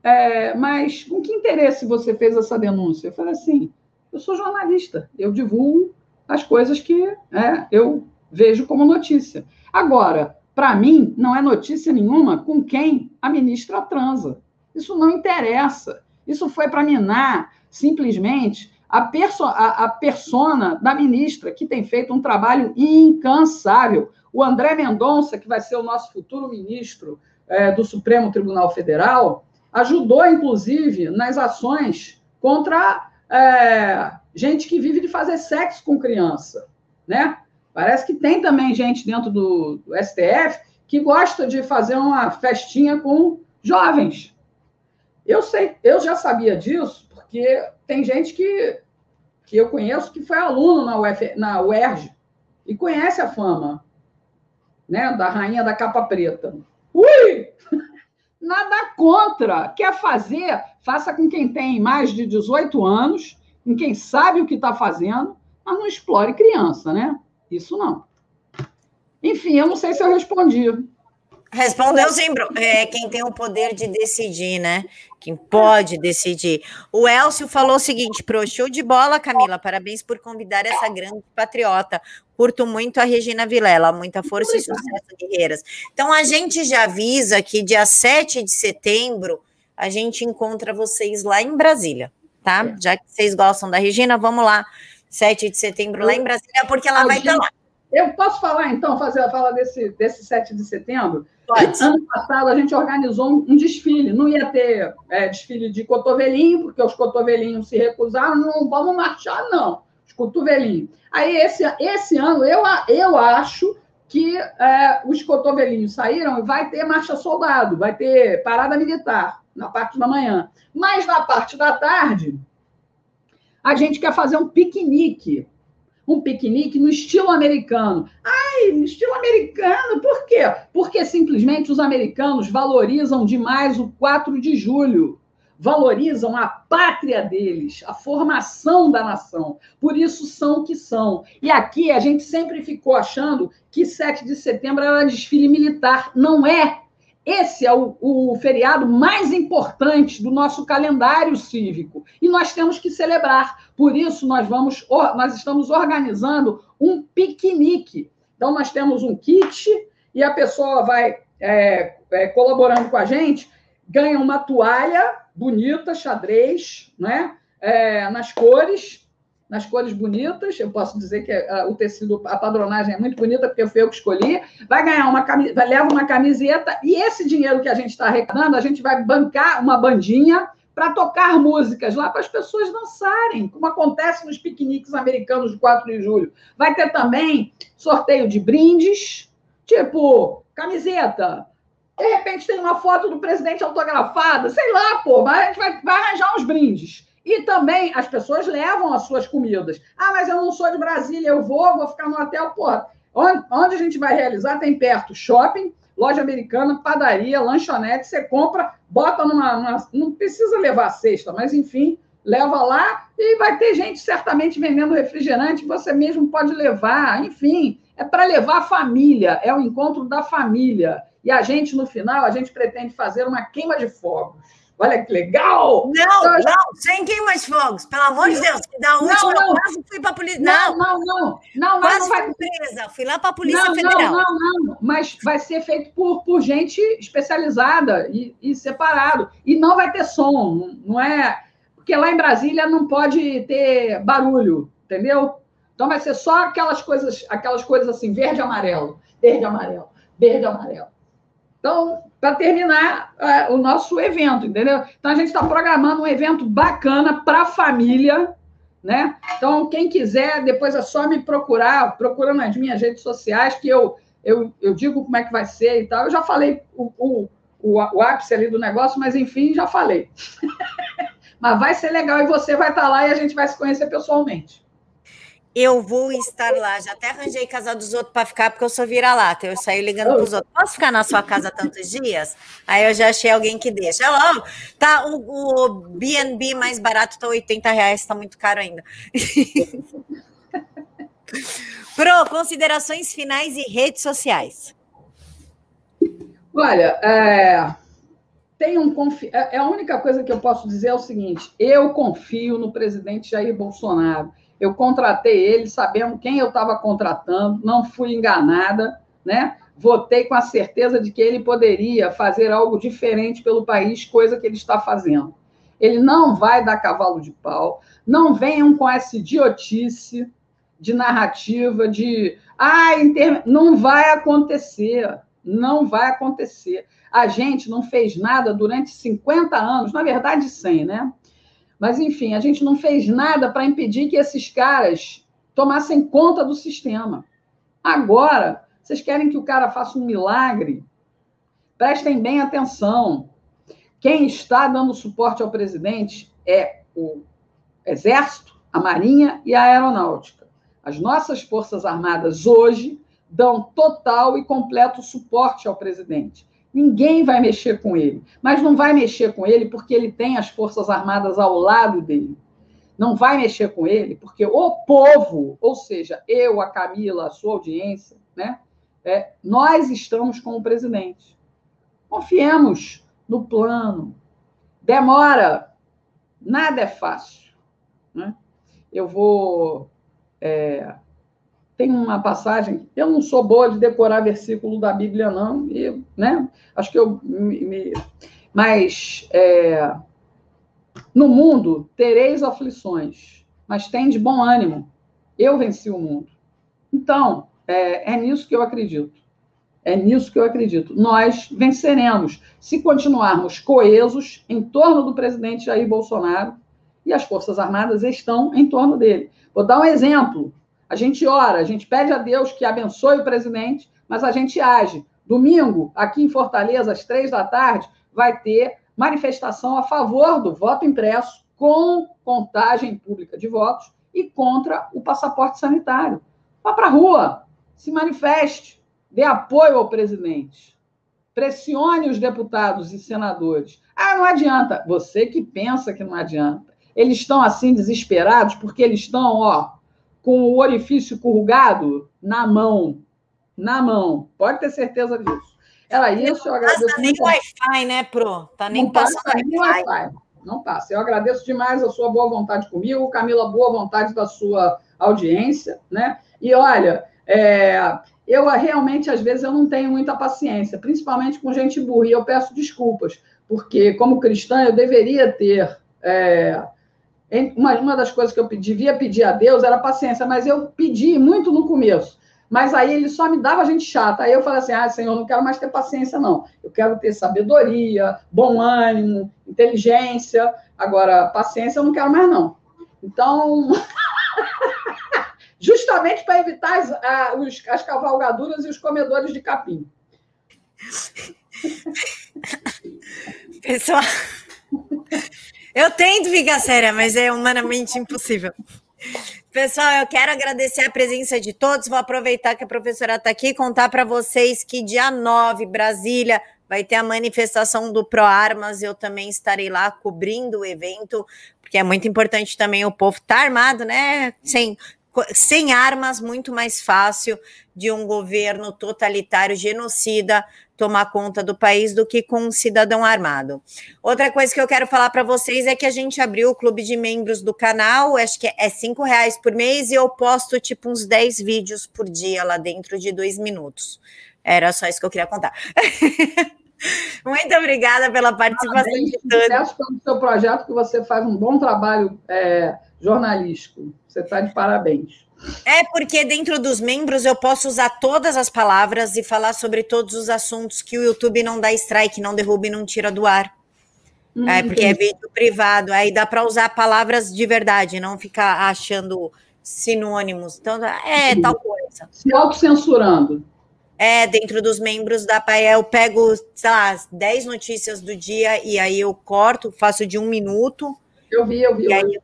É, mas com que interesse você fez essa denúncia? Eu falei assim, eu sou jornalista, eu divulgo as coisas que é, eu vejo como notícia. Agora, para mim, não é notícia nenhuma com quem a ministra transa. Isso não interessa. Isso foi para minar simplesmente a, perso a, a persona da ministra, que tem feito um trabalho incansável. O André Mendonça, que vai ser o nosso futuro ministro é, do Supremo Tribunal Federal, ajudou, inclusive, nas ações contra é, gente que vive de fazer sexo com criança. Né? Parece que tem também gente dentro do, do STF que gosta de fazer uma festinha com jovens. Eu sei, eu já sabia disso, porque tem gente que, que eu conheço que foi aluno na, UF, na UERJ e conhece a fama né, da rainha da capa preta. Ui! *laughs* Nada contra. Quer fazer? Faça com quem tem mais de 18 anos, com quem sabe o que está fazendo, mas não explore criança, né? Isso não. Enfim, eu não sei se eu respondi. Respondeu sim, é, quem tem o poder de decidir, né? Quem pode decidir. O Elcio falou o seguinte: pro show de bola, Camila. Parabéns por convidar essa grande patriota. Curto muito a Regina Vilela, muita força e sucesso, guerreiras. Então, a gente já avisa que dia 7 de setembro a gente encontra vocês lá em Brasília, tá? É. Já que vocês gostam da Regina, vamos lá. 7 de setembro lá em Brasília, porque ela vai estar lá. Eu posso falar, então, fazer a fala desse, desse 7 de setembro? Pode. Ano passado a gente organizou um, um desfile. Não ia ter é, desfile de cotovelinho, porque os cotovelinhos se recusaram. Não vamos marchar, não. Os cotovelinhos. Aí, esse, esse ano, eu, eu acho que é, os cotovelinhos saíram e vai ter marcha soldado, vai ter parada militar na parte da manhã. Mas na parte da tarde, a gente quer fazer um piquenique um piquenique no estilo americano. Ai, no estilo americano, por quê? Porque simplesmente os americanos valorizam demais o 4 de julho. Valorizam a pátria deles, a formação da nação. Por isso são o que são. E aqui a gente sempre ficou achando que 7 de setembro era desfile militar. Não é. Esse é o, o, feriado mais importante do nosso calendário cívico e nós temos que celebrar. Por isso, nós vamos, nós estamos organizando um piquenique. Então, nós temos um kit e a pessoa vai é, é, colaborando com a gente, ganha uma toalha bonita, xadrez, né? É, nas cores, nas cores bonitas. Eu posso dizer que a, o tecido, a padronagem é muito bonita, porque foi eu que escolhi. Vai ganhar uma camiseta, leva uma camiseta, e esse dinheiro que a gente está arrecadando, a gente vai bancar uma bandinha para tocar músicas lá para as pessoas dançarem, como acontece nos piqueniques americanos de 4 de julho. Vai ter também sorteio de brindes, tipo camiseta. De repente tem uma foto do presidente autografada, sei lá, pô, a gente vai, vai arranjar uns brindes. E também as pessoas levam as suas comidas. Ah, mas eu não sou de Brasília, eu vou, vou ficar no hotel. Pô, onde, onde a gente vai realizar? Tem perto shopping, loja americana, padaria, lanchonete. Você compra, bota numa, numa. Não precisa levar cesta, mas enfim, leva lá e vai ter gente certamente vendendo refrigerante. Você mesmo pode levar. Enfim, é para levar a família, é o encontro da família. E a gente, no final, a gente pretende fazer uma queima de fogos Olha que legal! Não, não, sem queimas fogos, pelo amor de Deus. Da última não, não. quase fui para a polícia. Não, não, não. não, quase não vai presa. Fui lá para a Polícia não, Federal. Não, não, não. Mas vai ser feito por, por gente especializada e, e separado. E não vai ter som, não é. Porque lá em Brasília não pode ter barulho, entendeu? Então vai ser só aquelas coisas, aquelas coisas assim, verde e amarelo, verde e amarelo, verde e amarelo. Então, para terminar é, o nosso evento, entendeu? Então, a gente está programando um evento bacana para a família, né? Então, quem quiser, depois é só me procurar, procura nas minhas redes sociais, que eu, eu, eu digo como é que vai ser e tal. Eu já falei o, o, o, o ápice ali do negócio, mas enfim, já falei. *laughs* mas vai ser legal e você vai estar tá lá e a gente vai se conhecer pessoalmente. Eu vou estar lá. Já até arranjei casa dos outros para ficar, porque eu sou vira-lata. Eu saio ligando para os outros. Posso ficar na sua casa tantos dias? Aí eu já achei alguém que deixa. Tá, o, o BNB mais barato está 80 reais, está muito caro ainda. *laughs* Pro, considerações finais e redes sociais. Olha, é, um confi... É, é a única coisa que eu posso dizer é o seguinte: eu confio no presidente Jair Bolsonaro eu contratei ele sabendo quem eu estava contratando, não fui enganada, né? Votei com a certeza de que ele poderia fazer algo diferente pelo país, coisa que ele está fazendo. Ele não vai dar cavalo de pau. Não venham com essa idiotice de narrativa de ah, inter... não vai acontecer. Não vai acontecer. A gente não fez nada durante 50 anos, na verdade 100, né? Mas, enfim, a gente não fez nada para impedir que esses caras tomassem conta do sistema. Agora, vocês querem que o cara faça um milagre? Prestem bem atenção. Quem está dando suporte ao presidente é o Exército, a Marinha e a Aeronáutica. As nossas Forças Armadas hoje dão total e completo suporte ao presidente. Ninguém vai mexer com ele. Mas não vai mexer com ele porque ele tem as Forças Armadas ao lado dele. Não vai mexer com ele porque o povo, ou seja, eu, a Camila, a sua audiência, né? É, nós estamos com o presidente. Confiemos no plano. Demora. Nada é fácil. Né? Eu vou. É, tem uma passagem, eu não sou boa de decorar versículo da Bíblia, não, e, né? Acho que eu me. mas é, no mundo tereis aflições, mas tem de bom ânimo. Eu venci o mundo. Então, é, é nisso que eu acredito. É nisso que eu acredito. Nós venceremos se continuarmos coesos em torno do presidente Jair Bolsonaro e as Forças Armadas estão em torno dele. Vou dar um exemplo. A gente ora, a gente pede a Deus que abençoe o presidente, mas a gente age. Domingo, aqui em Fortaleza, às três da tarde, vai ter manifestação a favor do voto impresso, com contagem pública de votos e contra o passaporte sanitário. Vá para a rua, se manifeste, dê apoio ao presidente, pressione os deputados e senadores. Ah, não adianta. Você que pensa que não adianta. Eles estão assim desesperados porque eles estão, ó, com o orifício corrugado na mão. Na mão. Pode ter certeza disso. Era isso, eu agradeço. Não passa nem Wi-Fi, né, Pro? Tá nem não passando passa nem Wi-Fi. Não passa. Eu agradeço demais a sua boa vontade comigo, Camila, boa vontade da sua audiência, né? E olha, é, eu realmente, às vezes, eu não tenho muita paciência, principalmente com gente burra, e eu peço desculpas, porque, como cristã, eu deveria ter é, uma, uma das coisas que eu devia pedir a Deus era paciência, mas eu pedi muito no começo. Mas aí ele só me dava gente chata. Aí eu falei assim: ah, Senhor, não quero mais ter paciência, não. Eu quero ter sabedoria, bom ânimo, inteligência. Agora, paciência eu não quero mais, não. Então, *laughs* justamente para evitar as, a, os, as cavalgaduras e os comedores de capim. Pessoal, eu tento ficar séria, mas é humanamente impossível. Pessoal, eu quero agradecer a presença de todos. Vou aproveitar que a professora está aqui e contar para vocês que dia 9, Brasília, vai ter a manifestação do ProArmas. Eu também estarei lá cobrindo o evento, porque é muito importante também o povo estar tá armado, né? Sem, sem armas, muito mais fácil de um governo totalitário, genocida, tomar conta do país do que com um cidadão armado. Outra coisa que eu quero falar para vocês é que a gente abriu o clube de membros do canal, acho que é cinco reais por mês, e eu posto tipo uns 10 vídeos por dia lá dentro de dois minutos. Era só isso que eu queria contar. *laughs* Muito obrigada pela participação Parabéns, de todos. Sucesso pelo seu projeto, que você faz um bom trabalho é, jornalístico. Você está de parabéns. É porque dentro dos membros eu posso usar todas as palavras e falar sobre todos os assuntos que o YouTube não dá strike, não derruba e não tira do ar. Hum, é porque é vídeo privado, aí dá para usar palavras de verdade, não ficar achando sinônimos. Então, é Sim. tal coisa. Se autocensurando. É, dentro dos membros da PAE, eu pego, sei lá, 10 notícias do dia e aí eu corto, faço de um minuto. Eu vi, eu vi. E aí,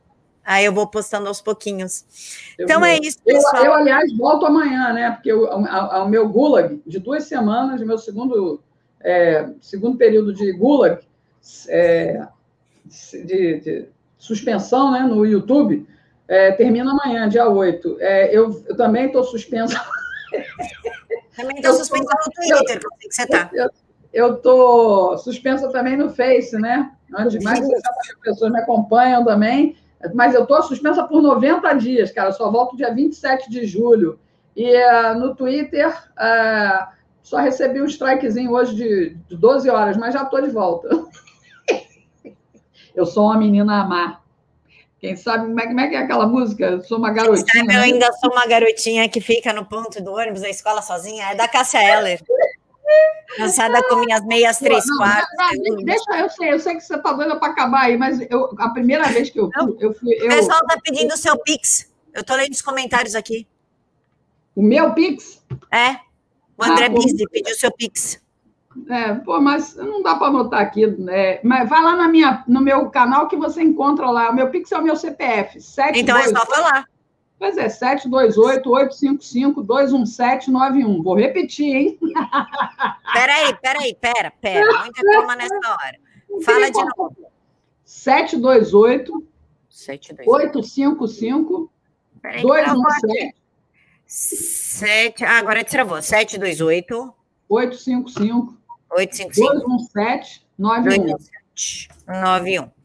Aí eu vou postando aos pouquinhos. Eu então é isso, pessoal. Eu, eu, aliás, volto amanhã, né? Porque o meu gulag de duas semanas, meu segundo, é, segundo período de gulag, é, de, de, suspensão né, no YouTube, é, termina amanhã, dia 8. É, eu, eu também estou *laughs* suspensa. Também estou suspensa no Twitter, como que você está? Eu estou suspensa também no Face, né? Onde mais *laughs* as pessoas me acompanham também. Mas eu estou suspensa por 90 dias, cara. só volto dia 27 de julho. E uh, no Twitter, uh, só recebi um strikezinho hoje de, de 12 horas, mas já estou de volta. *laughs* eu sou uma menina amar. Quem sabe como é, como é, que é aquela música? Eu sou uma garotinha. Sabe, eu ainda sou uma garotinha que fica no ponto do ônibus da escola sozinha. É da Cássia Eller. Cansada com minhas meias três não, quartos. Não, não, deixa, eu sei, eu sei que você está doida para acabar aí, mas eu, a primeira vez que eu fui. Eu fui eu... O pessoal está pedindo o seu Pix. Eu estou lendo os comentários aqui. O meu Pix? É. O André ah, Bizzi pediu o seu Pix. É, pô, mas não dá para anotar aqui, né? Mas vai lá na minha, no meu canal que você encontra lá. O meu Pix é o meu CPF. 7, então 2, é só falar. Pois é, 728-855-21791. Vou repetir, hein? *laughs* Peraí, peraí, pera, pera. Muita calma nessa hora. Fala de novo. 728 855 217 7, ah, agora travou. 728 855 855 217 91. 91.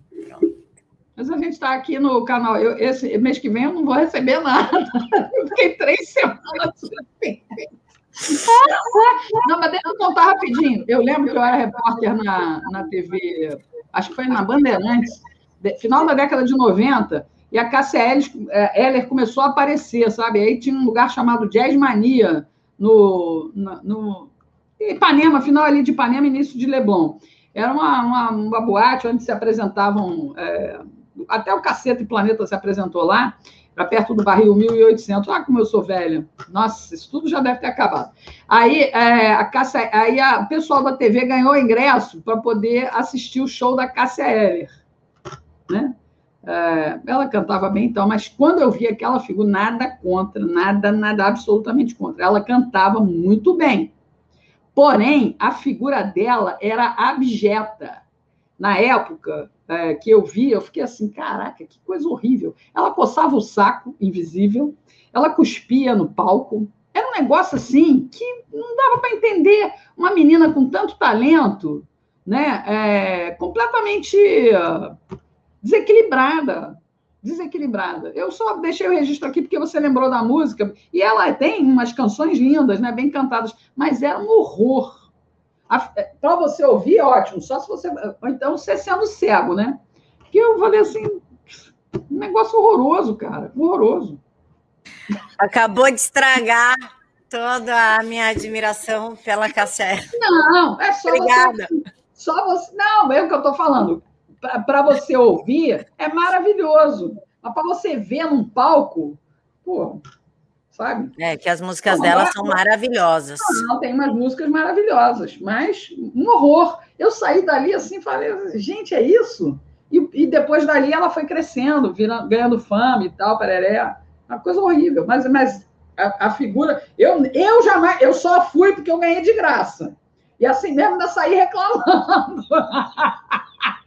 Mas a gente está aqui no canal. Eu, esse mês que vem eu não vou receber nada. *laughs* Eu fiquei três semanas Não, mas deixa eu contar rapidinho. Eu lembro que eu era repórter na, na TV, acho que foi na Bandeirantes, final da década de 90, e a Cássia é, Heller começou a aparecer, sabe? Aí tinha um lugar chamado Jazz Mania, no, no, Ipanema, final ali de Ipanema, início de Leblon. Era uma, uma, uma boate onde se apresentavam é, até o Caceta e Planeta se apresentou lá, para perto do barril 1800. Ah, como eu sou velha. Nossa, isso tudo já deve ter acabado. Aí, é, a aí a, o pessoal da TV ganhou ingresso para poder assistir o show da Cássia Heller. Né? É, ela cantava bem, então, mas quando eu vi aquela figura, nada contra, nada, nada, absolutamente contra. Ela cantava muito bem. Porém, a figura dela era abjeta. Na época, é, que eu vi, eu fiquei assim, caraca, que coisa horrível. Ela coçava o saco, invisível, ela cuspia no palco. Era um negócio assim que não dava para entender. Uma menina com tanto talento, né, é, completamente desequilibrada, desequilibrada. Eu só deixei o registro aqui porque você lembrou da música e ela tem umas canções lindas, né, bem cantadas, mas era um horror para você ouvir, ótimo, só se você. Ou então você sendo cego, né? Que eu falei assim, Um negócio horroroso, cara, horroroso. Acabou de estragar toda a minha admiração pela Cássia. Não, é só Obrigada. Você, só você. Não, é o que eu estou falando. Para você ouvir, é maravilhoso. Mas para você ver num palco, pô, sabe? É, que as músicas não, dela são maravilhosas. Não, tem umas músicas maravilhosas, mas um horror. Eu saí dali assim, falei, gente, é isso? E, e depois dali ela foi crescendo, virando, ganhando fama e tal, pereré. Uma coisa horrível. Mas, mas a, a, figura. Eu, eu jamais. Eu só fui porque eu ganhei de graça. E assim mesmo ainda saí reclamando. *laughs*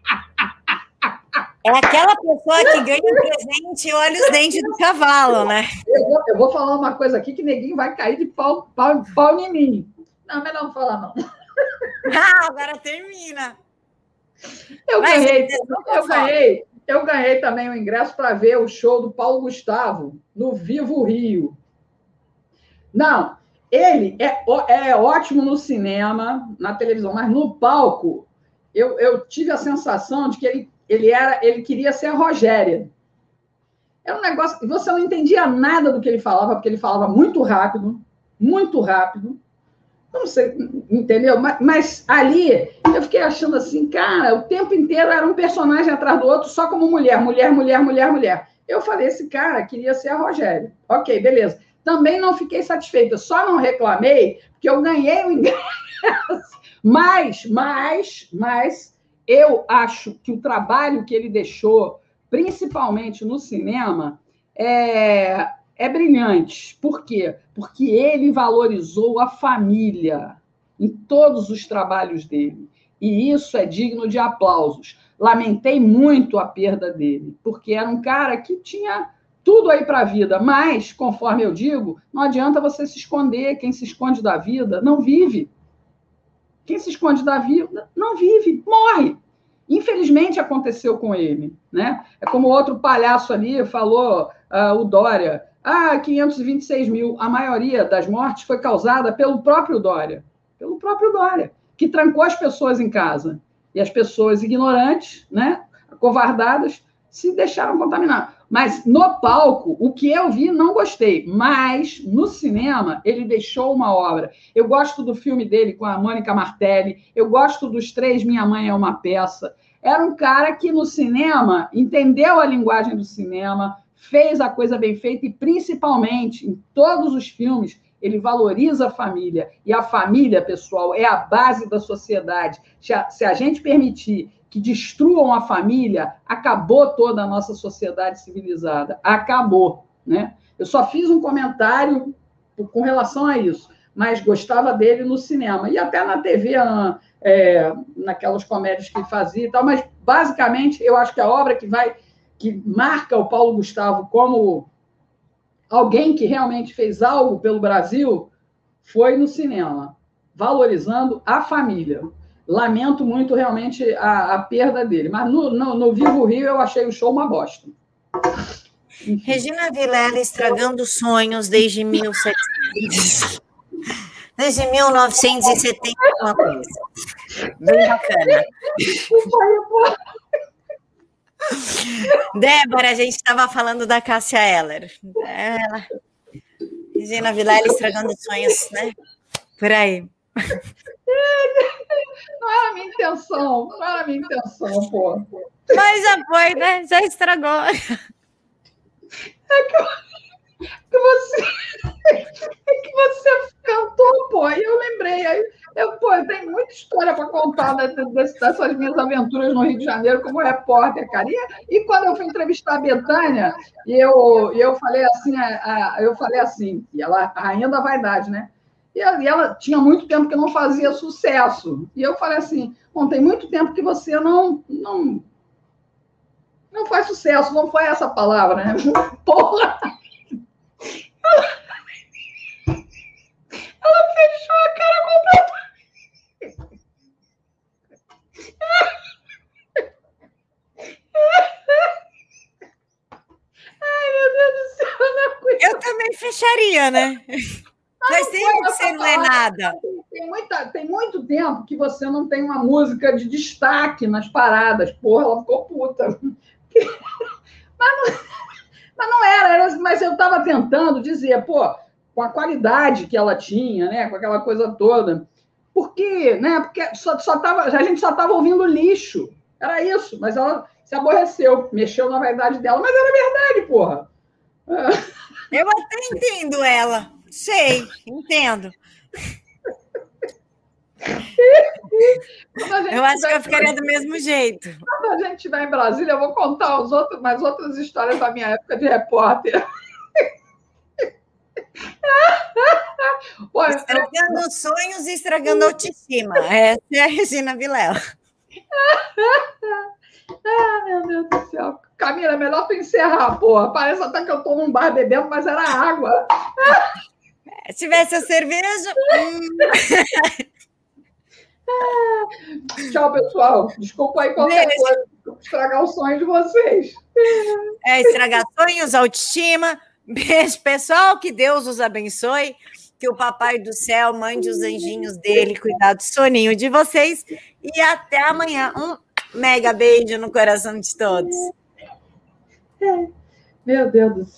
É aquela pessoa que ganha um presente e olha os dentes do cavalo, né? Eu vou, eu vou, falar uma coisa aqui que neguinho vai cair de pau, pau, pau em mim. Não, melhor não falar, não. *laughs* Ah, agora termina. Eu Mas ganhei, eu ganhei, eu ganhei também o ingresso para ver o show do Paulo Gustavo no Vivo Rio. Não, ele é, é ótimo no cinema, na televisão, mas no palco eu, eu tive a sensação de que ele, ele, era, ele queria ser a Rogéria. Era um negócio que você não entendia nada do que ele falava, porque ele falava muito rápido, muito rápido. Não sei, entendeu? Mas, mas, ali eu fiquei achando assim, cara, o tempo inteiro era um personagem atrás do outro, só como mulher, mulher, mulher, mulher, mulher. Eu falei, esse cara queria ser a Rogéria. Ok, beleza. Também não fiquei satisfeita, só não reclamei, porque eu ganhei o ingresso. *laughs* Mas, mas, mas, eu acho que o trabalho que ele deixou, principalmente no cinema, é, é brilhante. Por quê? Porque ele valorizou a família em todos os trabalhos dele. E isso é digno de aplausos. Lamentei muito a perda dele, porque era um cara que tinha tudo aí para a vida, mas, conforme eu digo, não adianta você se esconder. Quem se esconde da vida não vive. Quem se esconde da vida não vive, morre. Infelizmente aconteceu com ele, né? É como outro palhaço ali falou, uh, o Dória. Ah, 526 mil. A maioria das mortes foi causada pelo próprio Dória. Pelo próprio Dória, que trancou as pessoas em casa. E as pessoas ignorantes, né, acovardadas, se deixaram contaminar. Mas no palco, o que eu vi, não gostei. Mas no cinema, ele deixou uma obra. Eu gosto do filme dele com a Mônica Martelli. Eu gosto dos três Minha Mãe é uma Peça. Era um cara que no cinema entendeu a linguagem do cinema, fez a coisa bem feita e, principalmente, em todos os filmes, ele valoriza a família. E a família, pessoal, é a base da sociedade. Se a gente permitir que destruam a família, acabou toda a nossa sociedade civilizada. Acabou. Né? Eu só fiz um comentário com relação a isso, mas gostava dele no cinema e até na TV, é, naquelas comédias que ele fazia e tal, mas basicamente eu acho que a obra que vai, que marca o Paulo Gustavo como alguém que realmente fez algo pelo Brasil foi no cinema, valorizando a família lamento muito realmente a, a perda dele. Mas no, no, no, Vivo Rio eu achei o show uma bosta. Regina Vilela estragando sonhos desde 1700. Desde 1970, uma coisa. Bem bacana. Débora, a gente estava falando da Cássia Eller. Ela, Regina Vilela estragando sonhos, né? Por aí. *laughs* Não era a minha intenção, não era a minha intenção, pô. Mas já foi, né? Já estragou. É que, que você. É que você cantou, pô, e eu lembrei. Aí, eu, pô, tem muita história para contar dessas minhas aventuras no Rio de Janeiro como repórter, cara. E, e quando eu fui entrevistar a Betânia, e eu, eu falei assim, a, a, eu falei assim, e ela, a rainha da vaidade, né? E ela tinha muito tempo que não fazia sucesso. E eu falei assim: bom, tem muito tempo que você não, não, não faz sucesso. Não foi essa palavra, né? *laughs* Porra! Ela, fechou a cara completamente. *laughs* Ai, meu Deus do céu, eu não aguento. Eu também fecharia, né? Faz tempo que você não é nada. Tem, muita, tem muito tempo que você não tem uma música de destaque nas paradas. Porra, ela ficou puta. *laughs* Mas não, mas não era, era, mas eu estava tentando dizer, pô, com a qualidade que ela tinha, né? Com aquela coisa toda. Por quê? Né? Porque só, só tava, a gente só estava ouvindo lixo. Era isso, mas ela se aborreceu, mexeu na verdade dela, mas era verdade, porra. Eu até entendo ela. Sei, entendo. Eu acho que eu ficaria do mesmo jeito. Quando a gente estiver em Brasília, eu vou contar os outros, mais outras histórias da minha época de repórter. estragando sonhos e estragando autoestima. Essa é a Regina Vilela. ah, meu Deus do céu. Camila, é melhor tu encerrar, porra. Parece até que eu tô num bar bebendo, mas era água. Se tivesse a cerveja. Hum. *laughs* Tchau, pessoal. Desculpa aí qualquer Beijo. coisa, estragar o sonho de vocês. É, estragar sonhos, autoestima. Beijo, pessoal. Que Deus os abençoe. Que o Papai do Céu mande os anjinhos dele cuidar do soninho de vocês. E até amanhã. Um mega beijo no coração de todos. Meu Deus do céu.